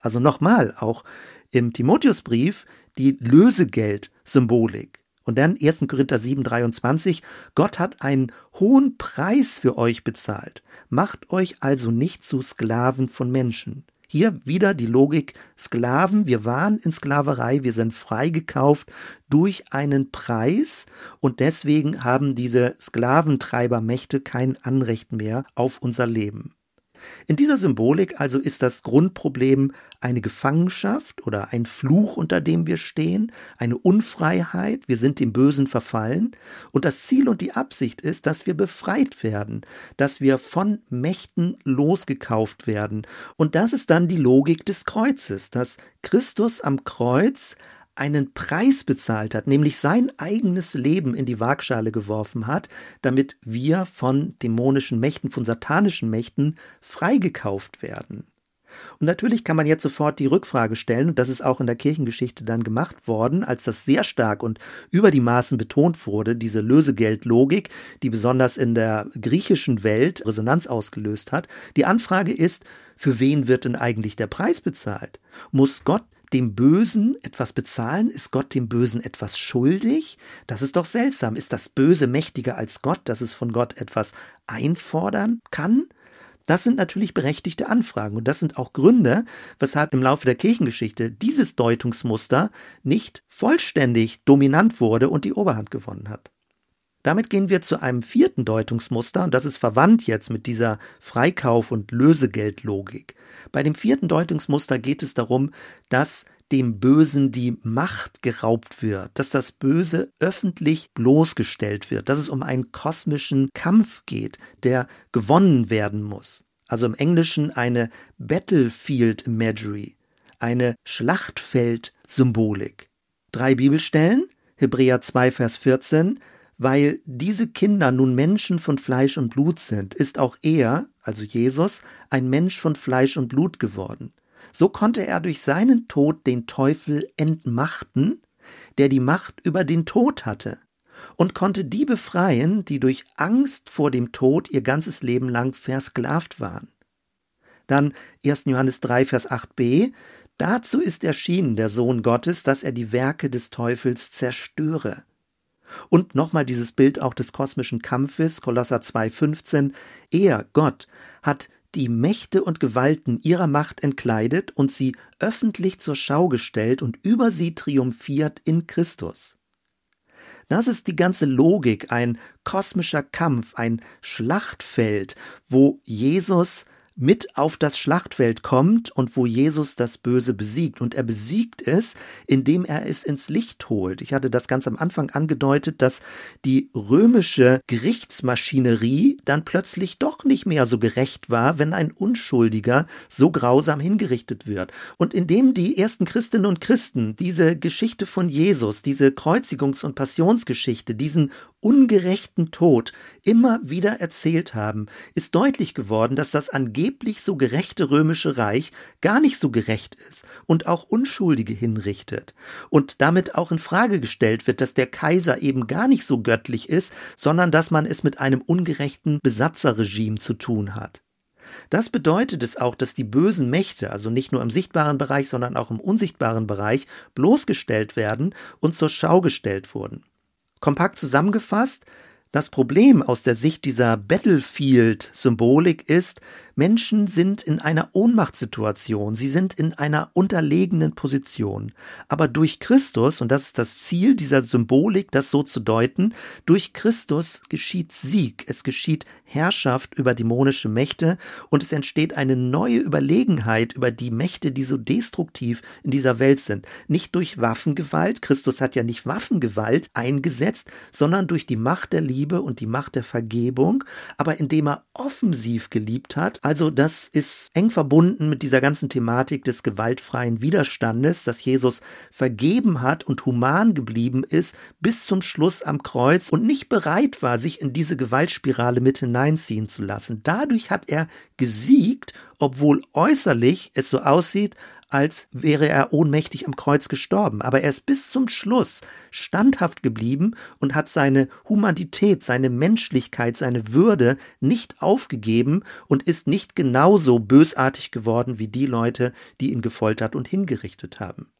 Also nochmal, auch im Timotheusbrief die Lösegeld-Symbolik. Und dann 1. Korinther 7, 23, Gott hat einen hohen Preis für euch bezahlt. Macht euch also nicht zu Sklaven von Menschen. Hier wieder die Logik Sklaven, wir waren in Sklaverei, wir sind freigekauft durch einen Preis und deswegen haben diese Sklaventreibermächte kein Anrecht mehr auf unser Leben. In dieser Symbolik also ist das Grundproblem eine Gefangenschaft oder ein Fluch, unter dem wir stehen, eine Unfreiheit, wir sind dem Bösen verfallen. Und das Ziel und die Absicht ist, dass wir befreit werden, dass wir von Mächten losgekauft werden. Und das ist dann die Logik des Kreuzes, dass Christus am Kreuz einen Preis bezahlt hat, nämlich sein eigenes Leben in die Waagschale geworfen hat, damit wir von dämonischen Mächten, von satanischen Mächten freigekauft werden. Und natürlich kann man jetzt sofort die Rückfrage stellen, und das ist auch in der Kirchengeschichte dann gemacht worden, als das sehr stark und über die Maßen betont wurde, diese Lösegeldlogik, die besonders in der griechischen Welt Resonanz ausgelöst hat. Die Anfrage ist, für wen wird denn eigentlich der Preis bezahlt? Muss Gott dem Bösen etwas bezahlen? Ist Gott dem Bösen etwas schuldig? Das ist doch seltsam. Ist das Böse mächtiger als Gott, dass es von Gott etwas einfordern kann? Das sind natürlich berechtigte Anfragen und das sind auch Gründe, weshalb im Laufe der Kirchengeschichte dieses Deutungsmuster nicht vollständig dominant wurde und die Oberhand gewonnen hat. Damit gehen wir zu einem vierten Deutungsmuster und das ist verwandt jetzt mit dieser Freikauf- und Lösegeldlogik. Bei dem vierten Deutungsmuster geht es darum, dass dem Bösen die Macht geraubt wird, dass das Böse öffentlich bloßgestellt wird, dass es um einen kosmischen Kampf geht, der gewonnen werden muss. Also im Englischen eine Battlefield Imagery, eine Schlachtfeld-Symbolik. Drei Bibelstellen, Hebräer 2, Vers 14, weil diese Kinder nun Menschen von Fleisch und Blut sind, ist auch er, also Jesus, ein Mensch von Fleisch und Blut geworden. So konnte er durch seinen Tod den Teufel entmachten, der die Macht über den Tod hatte, und konnte die befreien, die durch Angst vor dem Tod ihr ganzes Leben lang versklavt waren. Dann 1. Johannes 3, Vers 8b, dazu ist erschienen der Sohn Gottes, dass er die Werke des Teufels zerstöre. Und nochmal dieses Bild auch des kosmischen Kampfes, Kolosser 2,15. Er, Gott, hat die Mächte und Gewalten ihrer Macht entkleidet und sie öffentlich zur Schau gestellt und über sie triumphiert in Christus. Das ist die ganze Logik, ein kosmischer Kampf, ein Schlachtfeld, wo Jesus mit auf das Schlachtfeld kommt und wo Jesus das Böse besiegt. Und er besiegt es, indem er es ins Licht holt. Ich hatte das ganz am Anfang angedeutet, dass die römische Gerichtsmaschinerie dann plötzlich doch nicht mehr so gerecht war, wenn ein Unschuldiger so grausam hingerichtet wird. Und indem die ersten Christinnen und Christen diese Geschichte von Jesus, diese Kreuzigungs- und Passionsgeschichte, diesen ungerechten Tod immer wieder erzählt haben, ist deutlich geworden, dass das angeblich so gerechte römische Reich gar nicht so gerecht ist und auch Unschuldige hinrichtet und damit auch in Frage gestellt wird, dass der Kaiser eben gar nicht so göttlich ist, sondern dass man es mit einem ungerechten Besatzerregime zu tun hat. Das bedeutet es auch, dass die bösen Mächte, also nicht nur im sichtbaren Bereich, sondern auch im unsichtbaren Bereich, bloßgestellt werden und zur Schau gestellt wurden. Kompakt zusammengefasst, das Problem aus der Sicht dieser Battlefield-Symbolik ist, Menschen sind in einer Ohnmachtssituation, sie sind in einer unterlegenen Position. Aber durch Christus, und das ist das Ziel dieser Symbolik, das so zu deuten, durch Christus geschieht Sieg, es geschieht Herrschaft über dämonische Mächte und es entsteht eine neue Überlegenheit über die Mächte, die so destruktiv in dieser Welt sind. Nicht durch Waffengewalt, Christus hat ja nicht Waffengewalt eingesetzt, sondern durch die Macht der Liebe und die Macht der Vergebung, aber indem er offensiv geliebt hat, also das ist eng verbunden mit dieser ganzen Thematik des gewaltfreien Widerstandes, dass Jesus vergeben hat und human geblieben ist bis zum Schluss am Kreuz und nicht bereit war, sich in diese Gewaltspirale mit hineinziehen zu lassen. Dadurch hat er gesiegt, obwohl äußerlich es so aussieht, als wäre er ohnmächtig am Kreuz gestorben. Aber er ist bis zum Schluss standhaft geblieben und hat seine Humanität, seine Menschlichkeit, seine Würde nicht aufgegeben und ist nicht genauso bösartig geworden wie die Leute, die ihn gefoltert und hingerichtet haben.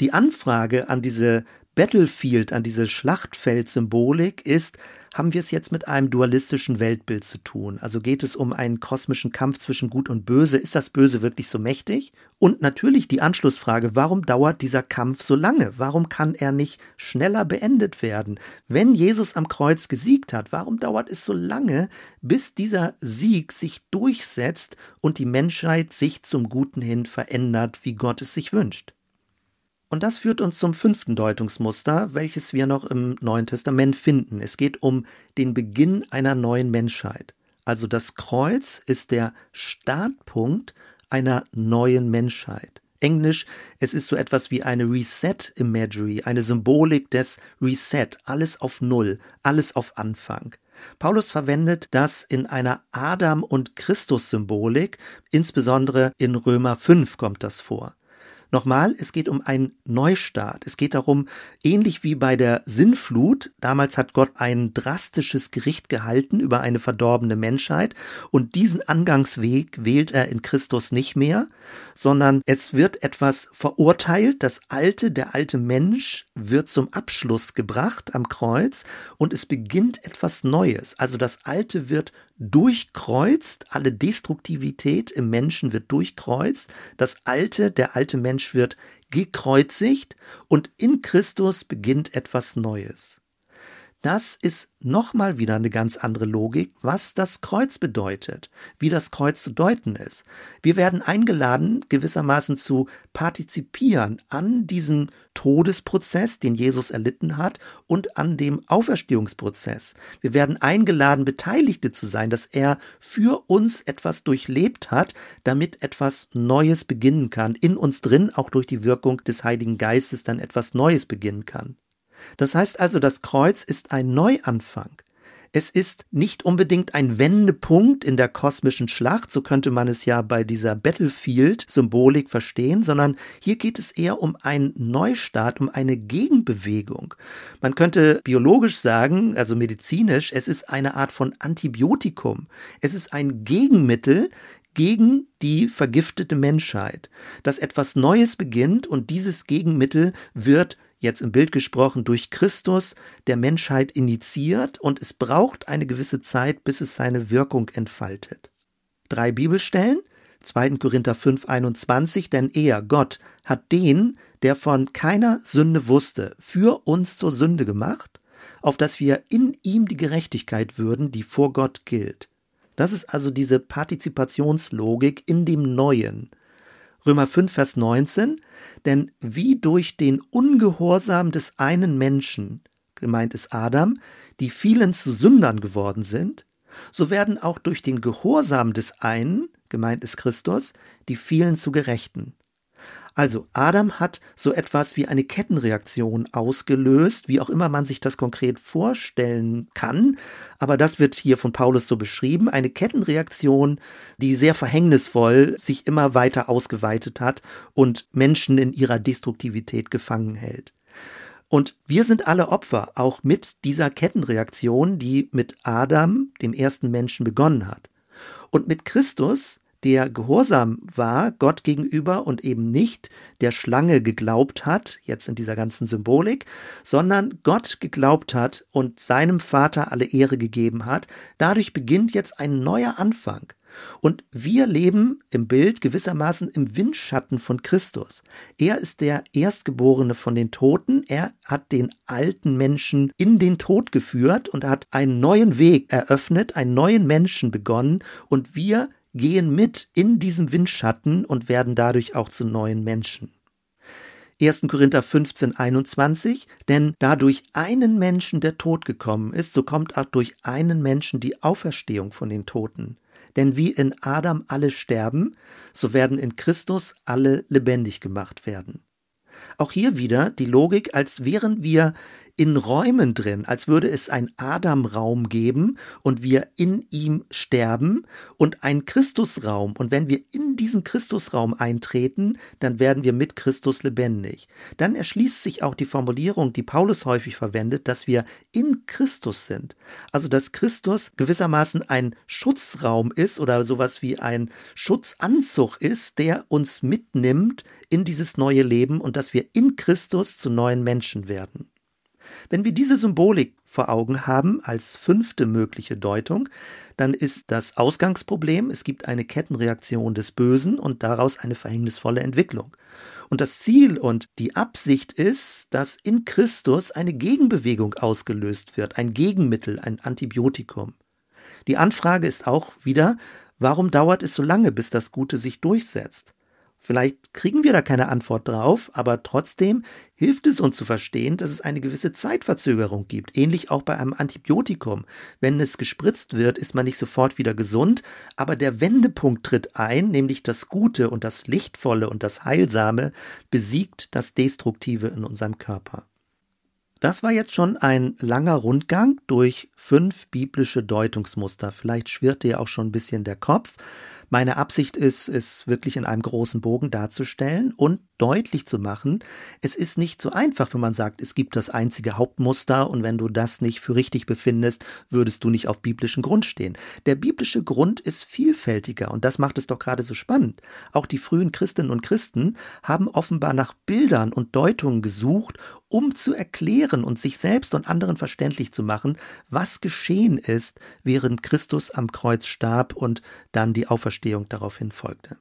Die Anfrage an diese Battlefield, an diese Schlachtfeldsymbolik ist, haben wir es jetzt mit einem dualistischen Weltbild zu tun? Also geht es um einen kosmischen Kampf zwischen Gut und Böse? Ist das Böse wirklich so mächtig? Und natürlich die Anschlussfrage, warum dauert dieser Kampf so lange? Warum kann er nicht schneller beendet werden? Wenn Jesus am Kreuz gesiegt hat, warum dauert es so lange, bis dieser Sieg sich durchsetzt und die Menschheit sich zum Guten hin verändert, wie Gott es sich wünscht? Und das führt uns zum fünften Deutungsmuster, welches wir noch im Neuen Testament finden. Es geht um den Beginn einer neuen Menschheit. Also das Kreuz ist der Startpunkt einer neuen Menschheit. Englisch, es ist so etwas wie eine Reset Imagery, eine Symbolik des Reset, alles auf Null, alles auf Anfang. Paulus verwendet das in einer Adam- und Christus-Symbolik, insbesondere in Römer 5 kommt das vor. Nochmal, es geht um einen Neustart. Es geht darum, ähnlich wie bei der Sinnflut, damals hat Gott ein drastisches Gericht gehalten über eine verdorbene Menschheit und diesen Angangsweg wählt er in Christus nicht mehr, sondern es wird etwas verurteilt, das Alte, der alte Mensch wird zum Abschluss gebracht am Kreuz und es beginnt etwas Neues. Also das Alte wird durchkreuzt, alle Destruktivität im Menschen wird durchkreuzt, das Alte, der alte Mensch wird gekreuzigt. Und in Christus beginnt etwas Neues. Das ist nochmal wieder eine ganz andere Logik, was das Kreuz bedeutet, wie das Kreuz zu deuten ist. Wir werden eingeladen, gewissermaßen zu partizipieren an diesem Todesprozess, den Jesus erlitten hat, und an dem Auferstehungsprozess. Wir werden eingeladen, Beteiligte zu sein, dass er für uns etwas durchlebt hat, damit etwas Neues beginnen kann, in uns drin, auch durch die Wirkung des Heiligen Geistes dann etwas Neues beginnen kann. Das heißt also, das Kreuz ist ein Neuanfang. Es ist nicht unbedingt ein Wendepunkt in der kosmischen Schlacht, so könnte man es ja bei dieser Battlefield-Symbolik verstehen, sondern hier geht es eher um einen Neustart, um eine Gegenbewegung. Man könnte biologisch sagen, also medizinisch, es ist eine Art von Antibiotikum. Es ist ein Gegenmittel gegen die vergiftete Menschheit, dass etwas Neues beginnt und dieses Gegenmittel wird jetzt im Bild gesprochen, durch Christus der Menschheit initiiert und es braucht eine gewisse Zeit, bis es seine Wirkung entfaltet. Drei Bibelstellen. 2. Korinther 5, 21, denn er, Gott, hat den, der von keiner Sünde wusste, für uns zur Sünde gemacht, auf dass wir in ihm die Gerechtigkeit würden, die vor Gott gilt. Das ist also diese Partizipationslogik in dem Neuen. Römer 5, Vers 19, denn wie durch den Ungehorsam des einen Menschen, gemeint ist Adam, die vielen zu Sündern geworden sind, so werden auch durch den Gehorsam des einen, gemeint ist Christus, die vielen zu Gerechten. Also Adam hat so etwas wie eine Kettenreaktion ausgelöst, wie auch immer man sich das konkret vorstellen kann, aber das wird hier von Paulus so beschrieben, eine Kettenreaktion, die sehr verhängnisvoll sich immer weiter ausgeweitet hat und Menschen in ihrer Destruktivität gefangen hält. Und wir sind alle Opfer, auch mit dieser Kettenreaktion, die mit Adam, dem ersten Menschen, begonnen hat. Und mit Christus der gehorsam war Gott gegenüber und eben nicht der Schlange geglaubt hat, jetzt in dieser ganzen Symbolik, sondern Gott geglaubt hat und seinem Vater alle Ehre gegeben hat. Dadurch beginnt jetzt ein neuer Anfang. Und wir leben im Bild gewissermaßen im Windschatten von Christus. Er ist der Erstgeborene von den Toten. Er hat den alten Menschen in den Tod geführt und hat einen neuen Weg eröffnet, einen neuen Menschen begonnen. Und wir gehen mit in diesem Windschatten und werden dadurch auch zu neuen Menschen. 1. Korinther 15, 21, denn da durch einen Menschen der Tod gekommen ist, so kommt auch durch einen Menschen die Auferstehung von den Toten. Denn wie in Adam alle sterben, so werden in Christus alle lebendig gemacht werden. Auch hier wieder die Logik, als wären wir in Räumen drin, als würde es ein Adam-Raum geben und wir in ihm sterben und ein Christusraum. Und wenn wir in diesen Christusraum eintreten, dann werden wir mit Christus lebendig. Dann erschließt sich auch die Formulierung, die Paulus häufig verwendet, dass wir in Christus sind. Also dass Christus gewissermaßen ein Schutzraum ist oder sowas wie ein Schutzanzug ist, der uns mitnimmt in dieses neue Leben und dass wir in Christus zu neuen Menschen werden. Wenn wir diese Symbolik vor Augen haben als fünfte mögliche Deutung, dann ist das Ausgangsproblem, es gibt eine Kettenreaktion des Bösen und daraus eine verhängnisvolle Entwicklung. Und das Ziel und die Absicht ist, dass in Christus eine Gegenbewegung ausgelöst wird, ein Gegenmittel, ein Antibiotikum. Die Anfrage ist auch wieder, warum dauert es so lange, bis das Gute sich durchsetzt? Vielleicht kriegen wir da keine Antwort drauf, aber trotzdem hilft es uns zu verstehen, dass es eine gewisse Zeitverzögerung gibt. Ähnlich auch bei einem Antibiotikum. Wenn es gespritzt wird, ist man nicht sofort wieder gesund, aber der Wendepunkt tritt ein, nämlich das Gute und das Lichtvolle und das Heilsame besiegt das Destruktive in unserem Körper. Das war jetzt schon ein langer Rundgang durch fünf biblische Deutungsmuster. Vielleicht schwirrt dir auch schon ein bisschen der Kopf. Meine Absicht ist, es wirklich in einem großen Bogen darzustellen und deutlich zu machen, es ist nicht so einfach, wenn man sagt, es gibt das einzige Hauptmuster und wenn du das nicht für richtig befindest, würdest du nicht auf biblischen Grund stehen. Der biblische Grund ist vielfältiger und das macht es doch gerade so spannend. Auch die frühen Christinnen und Christen haben offenbar nach Bildern und Deutungen gesucht, um zu erklären und sich selbst und anderen verständlich zu machen, was geschehen ist, während Christus am Kreuz starb und dann die Auferstehung daraufhin folgte.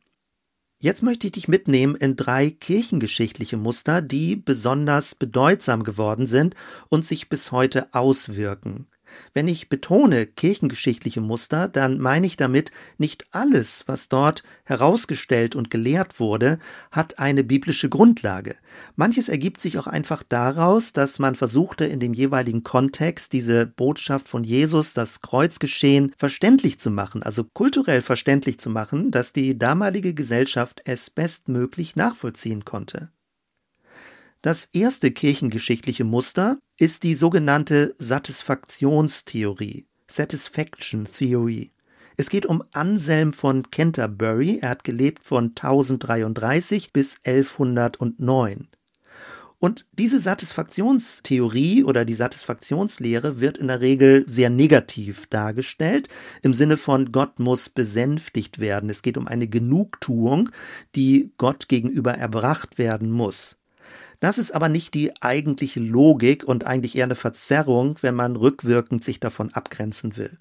Jetzt möchte ich dich mitnehmen in drei kirchengeschichtliche Muster, die besonders bedeutsam geworden sind und sich bis heute auswirken. Wenn ich betone kirchengeschichtliche Muster, dann meine ich damit, nicht alles, was dort herausgestellt und gelehrt wurde, hat eine biblische Grundlage. Manches ergibt sich auch einfach daraus, dass man versuchte, in dem jeweiligen Kontext diese Botschaft von Jesus, das Kreuzgeschehen, verständlich zu machen, also kulturell verständlich zu machen, dass die damalige Gesellschaft es bestmöglich nachvollziehen konnte. Das erste kirchengeschichtliche Muster ist die sogenannte Satisfaktionstheorie, Satisfaction Theory. Es geht um Anselm von Canterbury, er hat gelebt von 1033 bis 1109. Und diese Satisfaktionstheorie oder die Satisfaktionslehre wird in der Regel sehr negativ dargestellt, im Sinne von Gott muss besänftigt werden. Es geht um eine Genugtuung, die Gott gegenüber erbracht werden muss. Das ist aber nicht die eigentliche Logik und eigentlich eher eine Verzerrung, wenn man rückwirkend sich davon abgrenzen will.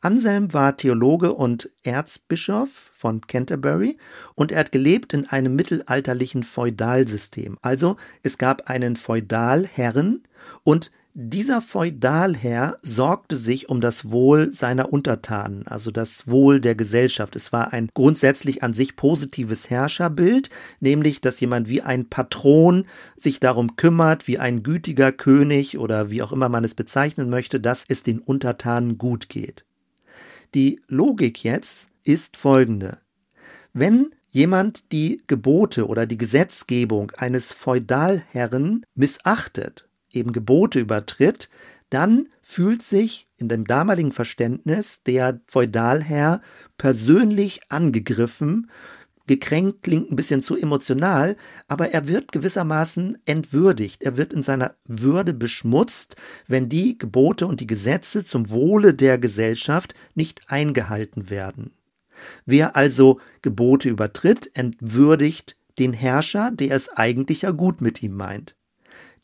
Anselm war Theologe und Erzbischof von Canterbury und er hat gelebt in einem mittelalterlichen Feudalsystem. Also es gab einen Feudalherren und Dieser Feudalherr sorgte sich um das Wohl seiner Untertanen, also das Wohl der Gesellschaft. Es war ein grundsätzlich an sich positives Herrscherbild, nämlich dass jemand wie ein Patron sich darum kümmert, wie ein gütiger König oder wie auch immer man es bezeichnen möchte, dass es den Untertanen gut geht. Die Logik jetzt ist folgende. Wenn jemand die Gebote oder die Gesetzgebung eines Feudalherren missachtet, eben Gebote übertritt, dann fühlt sich in dem damaligen Verständnis der Feudalherr persönlich angegriffen, gekränkt klingt ein bisschen zu emotional, aber er wird gewissermaßen entwürdigt, er wird in seiner Würde beschmutzt, wenn die Gebote und die Gesetze zum Wohle der Gesellschaft nicht eingehalten werden. Wer also Gebote übertritt, entwürdigt den Herrscher, der es eigentlich ja gut mit ihm meint.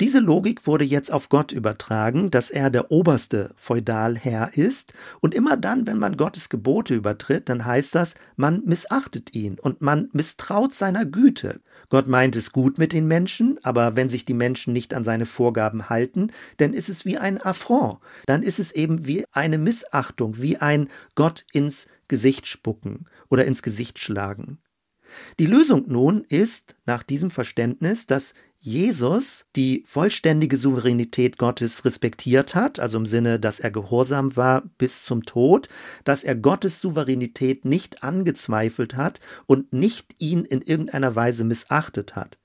Diese Logik wurde jetzt auf Gott übertragen, dass er der oberste Feudalherr ist, und immer dann, wenn man Gottes Gebote übertritt, dann heißt das, man missachtet ihn und man misstraut seiner Güte. Gott meint es gut mit den Menschen, aber wenn sich die Menschen nicht an seine Vorgaben halten, dann ist es wie ein Affront, dann ist es eben wie eine Missachtung, wie ein Gott ins Gesicht spucken oder ins Gesicht schlagen. Die Lösung nun ist nach diesem Verständnis, dass Jesus die vollständige Souveränität Gottes respektiert hat, also im Sinne, dass er gehorsam war bis zum Tod, dass er Gottes Souveränität nicht angezweifelt hat und nicht ihn in irgendeiner Weise missachtet hat.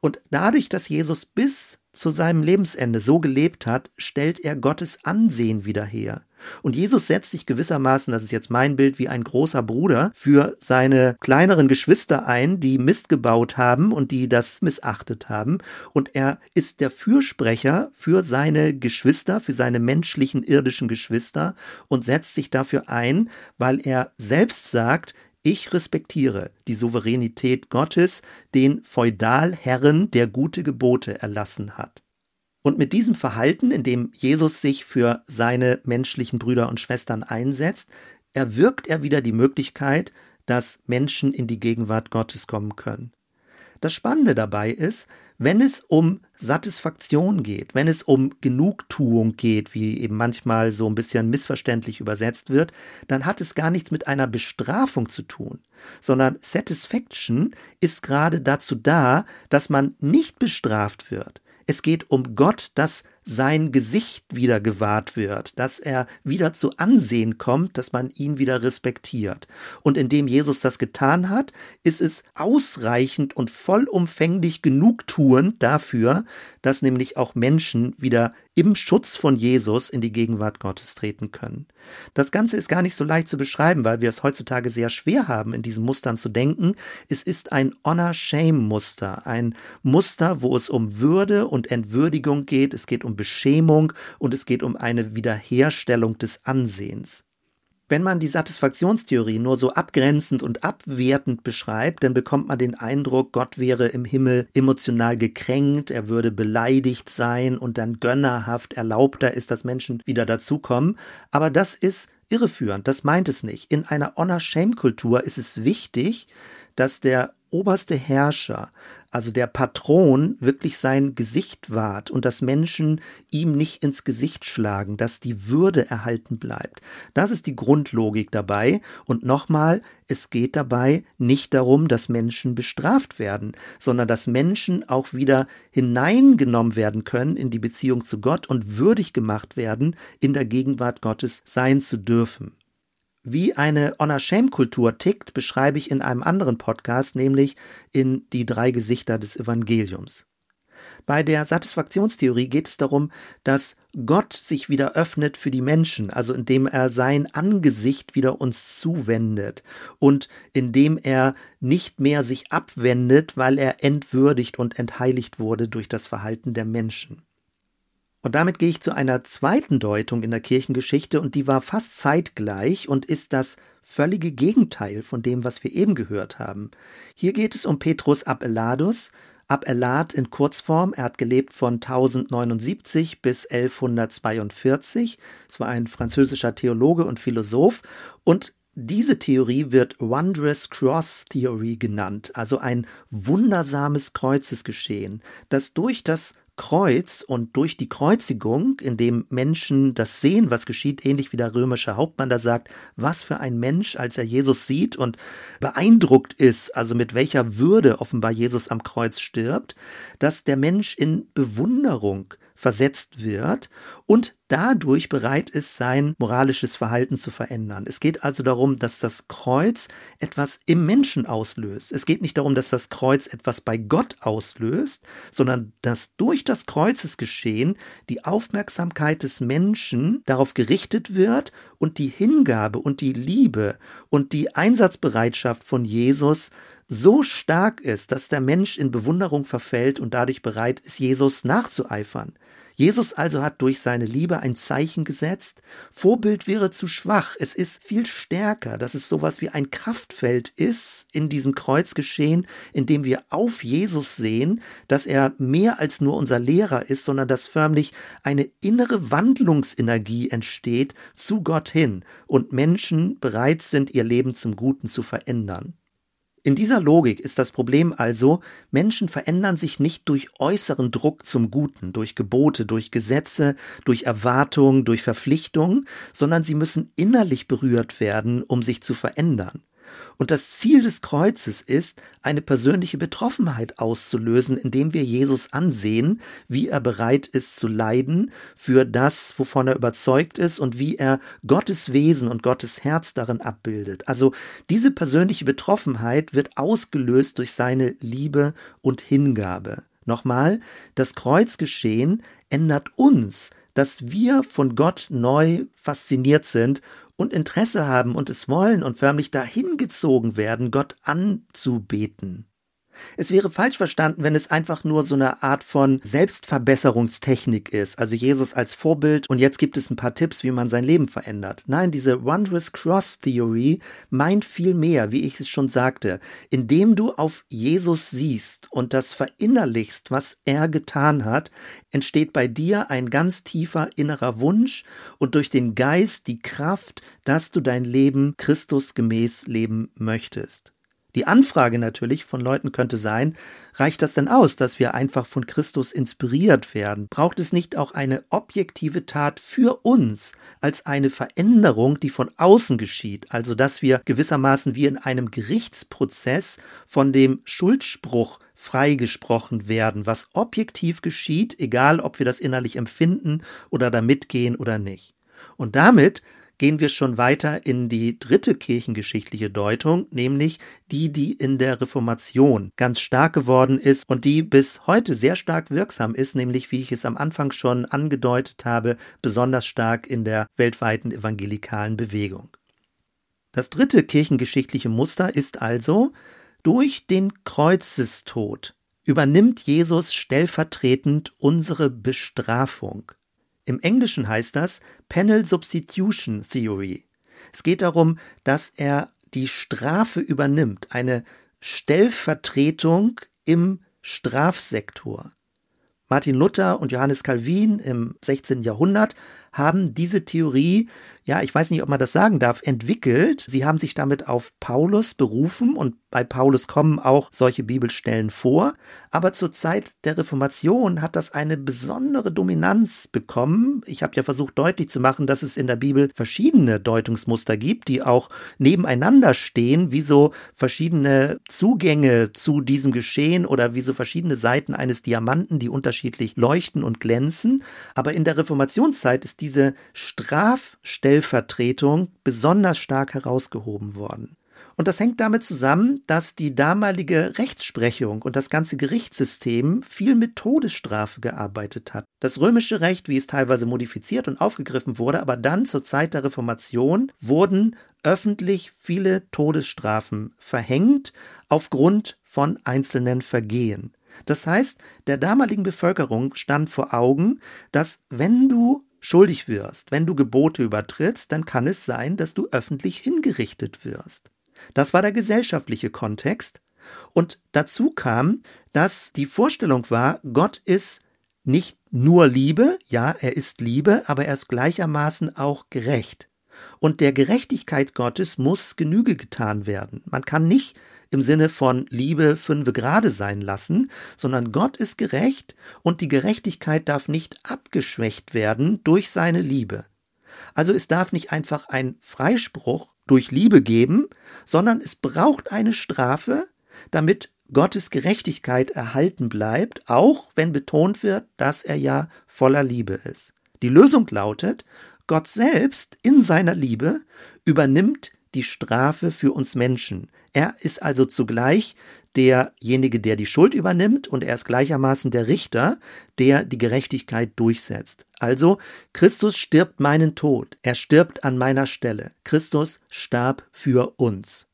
Und dadurch, dass Jesus bis zu seinem Lebensende so gelebt hat, stellt er Gottes Ansehen wieder her. Und Jesus setzt sich gewissermaßen, das ist jetzt mein Bild, wie ein großer Bruder für seine kleineren Geschwister ein, die Mist gebaut haben und die das missachtet haben. Und er ist der Fürsprecher für seine Geschwister, für seine menschlichen irdischen Geschwister und setzt sich dafür ein, weil er selbst sagt, ich respektiere die Souveränität Gottes, den Feudalherren, der gute Gebote erlassen hat. Und mit diesem Verhalten, in dem Jesus sich für seine menschlichen Brüder und Schwestern einsetzt, erwirkt er wieder die Möglichkeit, dass Menschen in die Gegenwart Gottes kommen können. Das Spannende dabei ist, wenn es um Satisfaktion geht, wenn es um Genugtuung geht, wie eben manchmal so ein bisschen missverständlich übersetzt wird, dann hat es gar nichts mit einer Bestrafung zu tun, sondern Satisfaction ist gerade dazu da, dass man nicht bestraft wird, es geht um Gott, dass sein Gesicht wieder gewahrt wird, dass er wieder zu Ansehen kommt, dass man ihn wieder respektiert. Und indem Jesus das getan hat, ist es ausreichend und vollumfänglich genugtuend dafür, dass nämlich auch Menschen wieder im Schutz von Jesus in die Gegenwart Gottes treten können. Das Ganze ist gar nicht so leicht zu beschreiben, weil wir es heutzutage sehr schwer haben, in diesen Mustern zu denken. Es ist ein Honor-Shame-Muster, ein Muster, wo es um Würde und Entwürdigung geht, es geht um Beschämung und es geht um eine Wiederherstellung des Ansehens. Wenn man die Satisfaktionstheorie nur so abgrenzend und abwertend beschreibt, dann bekommt man den Eindruck, Gott wäre im Himmel emotional gekränkt, er würde beleidigt sein und dann gönnerhaft erlaubter ist, dass Menschen wieder dazukommen. Aber das ist irreführend, das meint es nicht. In einer Honor-Shame-Kultur ist es wichtig, dass der oberste Herrscher, also der Patron, wirklich sein Gesicht wahrt und dass Menschen ihm nicht ins Gesicht schlagen, dass die Würde erhalten bleibt. Das ist die Grundlogik dabei. Und nochmal, es geht dabei nicht darum, dass Menschen bestraft werden, sondern dass Menschen auch wieder hineingenommen werden können in die Beziehung zu Gott und würdig gemacht werden, in der Gegenwart Gottes sein zu dürfen. Wie eine Honor-Shame-Kultur tickt, beschreibe ich in einem anderen Podcast, nämlich in Die drei Gesichter des Evangeliums. Bei der Satisfaktionstheorie geht es darum, dass Gott sich wieder öffnet für die Menschen, also indem er sein Angesicht wieder uns zuwendet und indem er nicht mehr sich abwendet, weil er entwürdigt und entheiligt wurde durch das Verhalten der Menschen. Und damit gehe ich zu einer zweiten Deutung in der Kirchengeschichte und die war fast zeitgleich und ist das völlige Gegenteil von dem, was wir eben gehört haben. Hier geht es um Petrus ab Eladus, ab Elad in Kurzform. Er hat gelebt von 1079 bis 1142. Es war ein französischer Theologe und Philosoph und diese Theorie wird Wondrous Cross Theory genannt, also ein wundersames Kreuzesgeschehen, das durch das Kreuz und durch die Kreuzigung, indem Menschen das sehen, was geschieht, ähnlich wie der römische Hauptmann da sagt, was für ein Mensch, als er Jesus sieht und beeindruckt ist, also mit welcher Würde offenbar Jesus am Kreuz stirbt, dass der Mensch in Bewunderung versetzt wird und dadurch bereit ist, sein moralisches Verhalten zu verändern. Es geht also darum, dass das Kreuz etwas im Menschen auslöst. Es geht nicht darum, dass das Kreuz etwas bei Gott auslöst, sondern dass durch das Kreuzesgeschehen die Aufmerksamkeit des Menschen darauf gerichtet wird und die Hingabe und die Liebe und die Einsatzbereitschaft von Jesus so stark ist, dass der Mensch in Bewunderung verfällt und dadurch bereit ist, Jesus nachzueifern. Jesus also hat durch seine Liebe ein Zeichen gesetzt. Vorbild wäre zu schwach. Es ist viel stärker, dass es sowas wie ein Kraftfeld ist in diesem Kreuzgeschehen, in dem wir auf Jesus sehen, dass er mehr als nur unser Lehrer ist, sondern dass förmlich eine innere Wandlungsenergie entsteht zu Gott hin und Menschen bereit sind, ihr Leben zum Guten zu verändern. In dieser Logik ist das Problem also, Menschen verändern sich nicht durch äußeren Druck zum Guten, durch Gebote, durch Gesetze, durch Erwartungen, durch Verpflichtungen, sondern sie müssen innerlich berührt werden, um sich zu verändern. Und das Ziel des Kreuzes ist, eine persönliche Betroffenheit auszulösen, indem wir Jesus ansehen, wie er bereit ist zu leiden für das, wovon er überzeugt ist und wie er Gottes Wesen und Gottes Herz darin abbildet. Also diese persönliche Betroffenheit wird ausgelöst durch seine Liebe und Hingabe. Nochmal, das Kreuzgeschehen ändert uns, dass wir von Gott neu fasziniert sind und Interesse haben und es wollen und förmlich dahin gezogen werden, Gott anzubeten. Es wäre falsch verstanden, wenn es einfach nur so eine Art von Selbstverbesserungstechnik ist, also Jesus als Vorbild und jetzt gibt es ein paar Tipps, wie man sein Leben verändert. Nein, diese Wondrous Cross Theory meint viel mehr, wie ich es schon sagte, indem du auf Jesus siehst und das verinnerlichst, was er getan hat, entsteht bei dir ein ganz tiefer innerer Wunsch und durch den Geist die Kraft, dass du dein Leben Christus gemäß leben möchtest. Die Anfrage natürlich von Leuten könnte sein, reicht das denn aus, dass wir einfach von Christus inspiriert werden? Braucht es nicht auch eine objektive Tat für uns als eine Veränderung, die von außen geschieht? Also dass wir gewissermaßen wie in einem Gerichtsprozess von dem Schuldspruch freigesprochen werden, was objektiv geschieht, egal ob wir das innerlich empfinden oder da mitgehen oder nicht. Und damit gehen wir schon weiter in die dritte kirchengeschichtliche Deutung, nämlich die, die in der Reformation ganz stark geworden ist und die bis heute sehr stark wirksam ist, nämlich wie ich es am Anfang schon angedeutet habe, besonders stark in der weltweiten evangelikalen Bewegung. Das dritte kirchengeschichtliche Muster ist also, durch den Kreuzestod übernimmt Jesus stellvertretend unsere Bestrafung. Im Englischen heißt das Panel Substitution Theory. Es geht darum, dass er die Strafe übernimmt, eine Stellvertretung im Strafsektor. Martin Luther und Johannes Calvin im 16. Jahrhundert haben diese Theorie ja, ich weiß nicht, ob man das sagen darf, entwickelt. Sie haben sich damit auf Paulus berufen und bei Paulus kommen auch solche Bibelstellen vor. Aber zur Zeit der Reformation hat das eine besondere Dominanz bekommen. Ich habe ja versucht deutlich zu machen, dass es in der Bibel verschiedene Deutungsmuster gibt, die auch nebeneinander stehen, wie so verschiedene Zugänge zu diesem Geschehen oder wie so verschiedene Seiten eines Diamanten, die unterschiedlich leuchten und glänzen. Aber in der Reformationszeit ist diese Strafstellung Stellvertretung besonders stark herausgehoben worden. Und das hängt damit zusammen, dass die damalige Rechtsprechung und das ganze Gerichtssystem viel mit Todesstrafe gearbeitet hat. Das römische Recht, wie es teilweise modifiziert und aufgegriffen wurde, aber dann zur Zeit der Reformation wurden öffentlich viele Todesstrafen verhängt aufgrund von einzelnen Vergehen. Das heißt, der damaligen Bevölkerung stand vor Augen, dass wenn du schuldig wirst, wenn du Gebote übertrittst, dann kann es sein, dass du öffentlich hingerichtet wirst. Das war der gesellschaftliche Kontext. Und dazu kam, dass die Vorstellung war, Gott ist nicht nur Liebe, ja, er ist Liebe, aber er ist gleichermaßen auch gerecht. und der Gerechtigkeit Gottes muss Genüge getan werden. Man kann nicht im Sinne von Liebe fünfe gerade sein lassen, sondern Gott ist gerecht und die Gerechtigkeit darf nicht abgeschwächt werden durch seine Liebe. Also es darf nicht einfach ein Freispruch durch Liebe geben, sondern es braucht eine Strafe, damit Gottes Gerechtigkeit erhalten bleibt, auch wenn betont wird, dass er ja voller Liebe ist. Die Lösung lautet, Gott selbst in seiner Liebe übernimmt die Strafe für uns Menschen. Er ist also zugleich derjenige, der die Schuld übernimmt und er ist gleichermaßen der Richter, der die Gerechtigkeit durchsetzt. Also Christus stirbt meinen Tod, er stirbt an meiner Stelle. Christus starb für uns.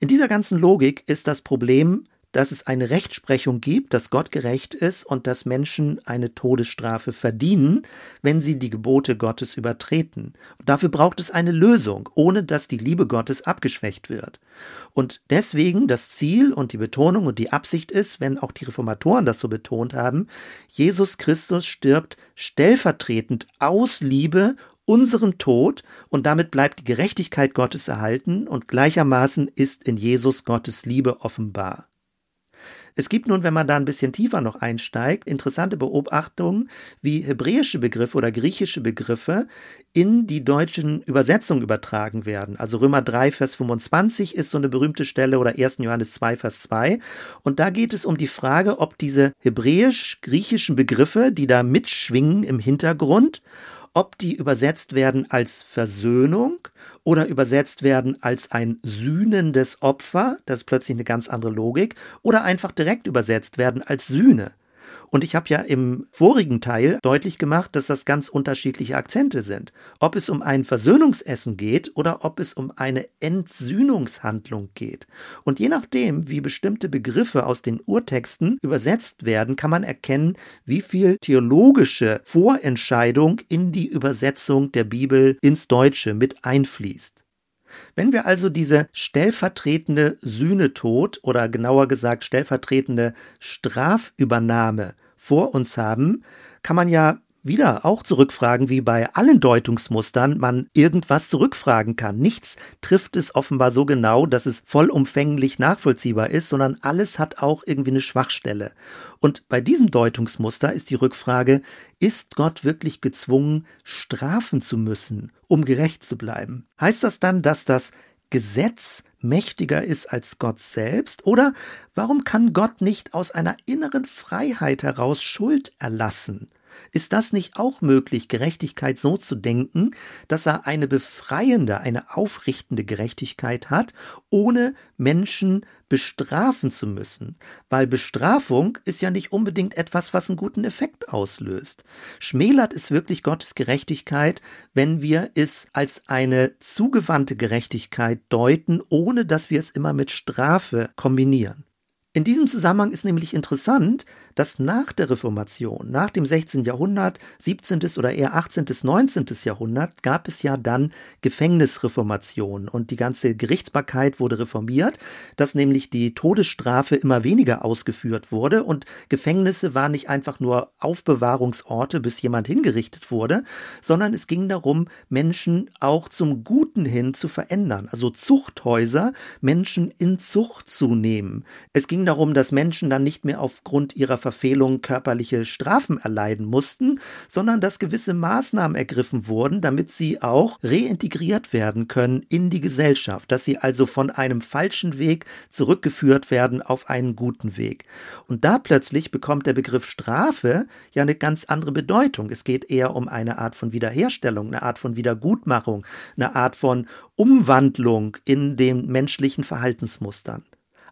In dieser ganzen Logik ist das Problem dass es eine Rechtsprechung gibt, dass Gott gerecht ist und dass Menschen eine Todesstrafe verdienen, wenn sie die Gebote Gottes übertreten. Und dafür braucht es eine Lösung, ohne dass die Liebe Gottes abgeschwächt wird. Und deswegen das Ziel und die Betonung und die Absicht ist, wenn auch die Reformatoren das so betont haben, Jesus Christus stirbt stellvertretend aus Liebe unserem Tod und damit bleibt die Gerechtigkeit Gottes erhalten und gleichermaßen ist in Jesus Gottes Liebe offenbar. Es gibt nun, wenn man da ein bisschen tiefer noch einsteigt, interessante Beobachtungen, wie hebräische Begriffe oder griechische Begriffe in die deutschen Übersetzungen übertragen werden. Also Römer 3, Vers 25 ist so eine berühmte Stelle oder 1. Johannes 2, Vers 2. Und da geht es um die Frage, ob diese hebräisch-griechischen Begriffe, die da mitschwingen im Hintergrund, ob die übersetzt werden als Versöhnung oder übersetzt werden als ein sühnendes Opfer, das ist plötzlich eine ganz andere Logik, oder einfach direkt übersetzt werden als Sühne. Und ich habe ja im vorigen Teil deutlich gemacht, dass das ganz unterschiedliche Akzente sind. Ob es um ein Versöhnungsessen geht oder ob es um eine Entsühnungshandlung geht. Und je nachdem, wie bestimmte Begriffe aus den Urtexten übersetzt werden, kann man erkennen, wie viel theologische Vorentscheidung in die Übersetzung der Bibel ins Deutsche mit einfließt. Wenn wir also diese stellvertretende Sühnetod oder genauer gesagt stellvertretende Strafübernahme vor uns haben, kann man ja wieder auch zurückfragen, wie bei allen Deutungsmustern man irgendwas zurückfragen kann. Nichts trifft es offenbar so genau, dass es vollumfänglich nachvollziehbar ist, sondern alles hat auch irgendwie eine Schwachstelle. Und bei diesem Deutungsmuster ist die Rückfrage, ist Gott wirklich gezwungen, strafen zu müssen, um gerecht zu bleiben? Heißt das dann, dass das Gesetz mächtiger ist als Gott selbst? Oder warum kann Gott nicht aus einer inneren Freiheit heraus Schuld erlassen? Ist das nicht auch möglich, Gerechtigkeit so zu denken, dass er eine befreiende, eine aufrichtende Gerechtigkeit hat, ohne Menschen bestrafen zu müssen? Weil Bestrafung ist ja nicht unbedingt etwas, was einen guten Effekt auslöst. Schmälert es wirklich Gottes Gerechtigkeit, wenn wir es als eine zugewandte Gerechtigkeit deuten, ohne dass wir es immer mit Strafe kombinieren? In diesem Zusammenhang ist nämlich interessant, dass nach der Reformation, nach dem 16. Jahrhundert, 17. oder eher 18. 19. Jahrhundert, gab es ja dann Gefängnisreformation und die ganze Gerichtsbarkeit wurde reformiert, dass nämlich die Todesstrafe immer weniger ausgeführt wurde und Gefängnisse waren nicht einfach nur Aufbewahrungsorte, bis jemand hingerichtet wurde, sondern es ging darum, Menschen auch zum Guten hin zu verändern, also Zuchthäuser, Menschen in Zucht zu nehmen. Es ging darum, dass Menschen dann nicht mehr aufgrund ihrer Verfehlung körperliche Strafen erleiden mussten, sondern dass gewisse Maßnahmen ergriffen wurden, damit sie auch reintegriert werden können in die Gesellschaft, dass sie also von einem falschen Weg zurückgeführt werden auf einen guten Weg. Und da plötzlich bekommt der Begriff Strafe ja eine ganz andere Bedeutung. Es geht eher um eine Art von Wiederherstellung, eine Art von Wiedergutmachung, eine Art von Umwandlung in den menschlichen Verhaltensmustern.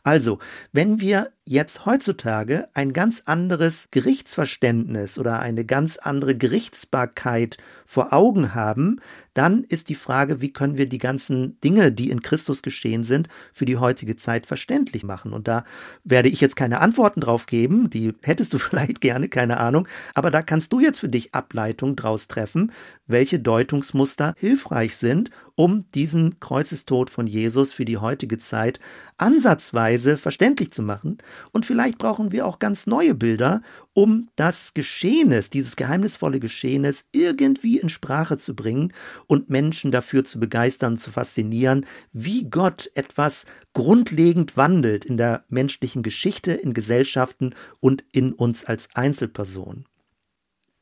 Also, wenn wir jetzt heutzutage ein ganz anderes Gerichtsverständnis oder eine ganz andere Gerichtsbarkeit vor Augen haben, dann ist die Frage, wie können wir die ganzen Dinge, die in Christus geschehen sind, für die heutige Zeit verständlich machen. Und da werde ich jetzt keine Antworten drauf geben, die hättest du vielleicht gerne, keine Ahnung, aber da kannst du jetzt für dich Ableitung draus treffen, welche Deutungsmuster hilfreich sind, um diesen Kreuzestod von Jesus für die heutige Zeit ansatzweise verständlich zu machen Und vielleicht brauchen wir auch ganz neue Bilder, um das Geschehnis, dieses geheimnisvolle Geschehnis irgendwie in Sprache zu bringen und Menschen dafür zu begeistern, zu faszinieren, wie Gott etwas grundlegend wandelt in der menschlichen Geschichte, in Gesellschaften und in uns als Einzelpersonen.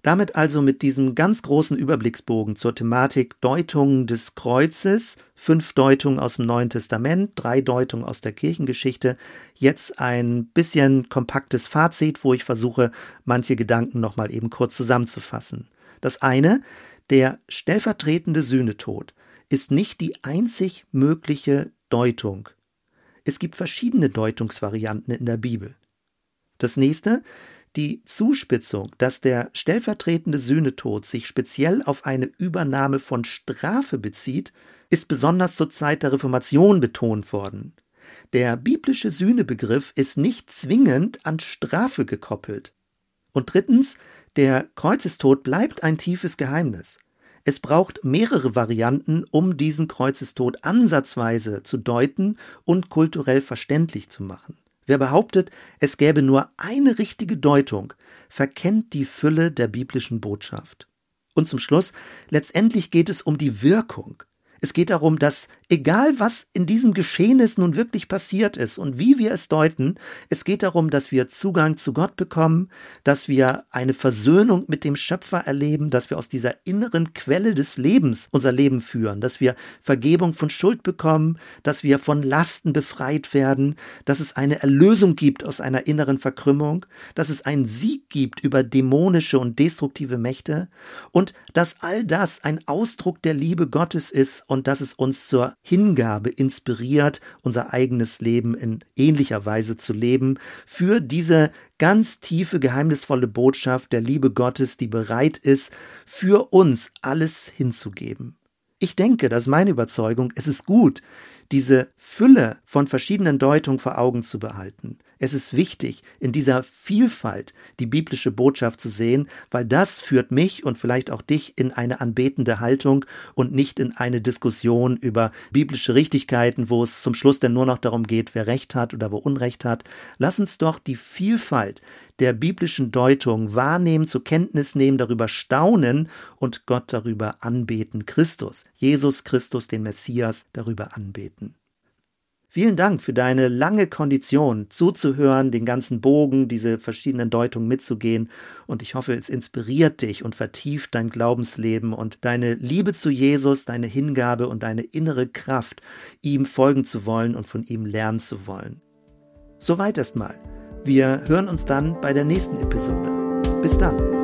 Damit also mit diesem ganz großen Überblicksbogen zur Thematik Deutungen des Kreuzes, fünf Deutungen aus dem Neuen Testament, drei Deutungen aus der Kirchengeschichte, jetzt ein bisschen kompaktes Fazit, wo ich versuche, manche Gedanken nochmal eben kurz zusammenzufassen. Das eine, der stellvertretende Sühnetod ist nicht die einzig mögliche Deutung. Es gibt verschiedene Deutungsvarianten in der Bibel. Das nächste, die Zuspitzung, dass der stellvertretende Sühnetod sich speziell auf eine Übernahme von Strafe bezieht, ist besonders zur Zeit der Reformation betont worden. Der biblische Sühnebegriff ist nicht zwingend an Strafe gekoppelt. Und drittens, der Kreuzestod bleibt ein tiefes Geheimnis. Es braucht mehrere Varianten, um diesen Kreuzestod ansatzweise zu deuten und kulturell verständlich zu machen. Wer behauptet, es gäbe nur eine richtige Deutung, verkennt die Fülle der biblischen Botschaft. Und zum Schluss, letztendlich geht es um die Wirkung. Es geht darum, dass egal was in diesem Geschehnis nun wirklich passiert ist und wie wir es deuten, es geht darum, dass wir Zugang zu Gott bekommen, dass wir eine Versöhnung mit dem Schöpfer erleben, dass wir aus dieser inneren Quelle des Lebens unser Leben führen, dass wir Vergebung von Schuld bekommen, dass wir von Lasten befreit werden, dass es eine Erlösung gibt aus einer inneren Verkrümmung, dass es einen Sieg gibt über dämonische und destruktive Mächte und dass all das ein Ausdruck der Liebe Gottes ist und dass es uns zur Hingabe inspiriert, unser eigenes Leben in ähnlicher Weise zu leben, für diese ganz tiefe, geheimnisvolle Botschaft der Liebe Gottes, die bereit ist, für uns alles hinzugeben. Ich denke, das ist meine Überzeugung, es ist gut, diese Fülle von verschiedenen Deutungen vor Augen zu behalten. Es ist wichtig, in dieser Vielfalt die biblische Botschaft zu sehen, weil das führt mich und vielleicht auch dich in eine anbetende Haltung und nicht in eine Diskussion über biblische Richtigkeiten, wo es zum Schluss dann nur noch darum geht, wer Recht hat oder wer Unrecht hat. Lass uns doch die Vielfalt der biblischen Deutung wahrnehmen, zur Kenntnis nehmen, darüber staunen und Gott darüber anbeten, Christus, Jesus Christus, den Messias, darüber anbeten. Vielen Dank für deine lange Kondition, zuzuhören, den ganzen Bogen, diese verschiedenen Deutungen mitzugehen. Und ich hoffe, es inspiriert dich und vertieft dein Glaubensleben und deine Liebe zu Jesus, deine Hingabe und deine innere Kraft, ihm folgen zu wollen und von ihm lernen zu wollen. Soweit erstmal. Wir hören uns dann bei der nächsten Episode. Bis dann.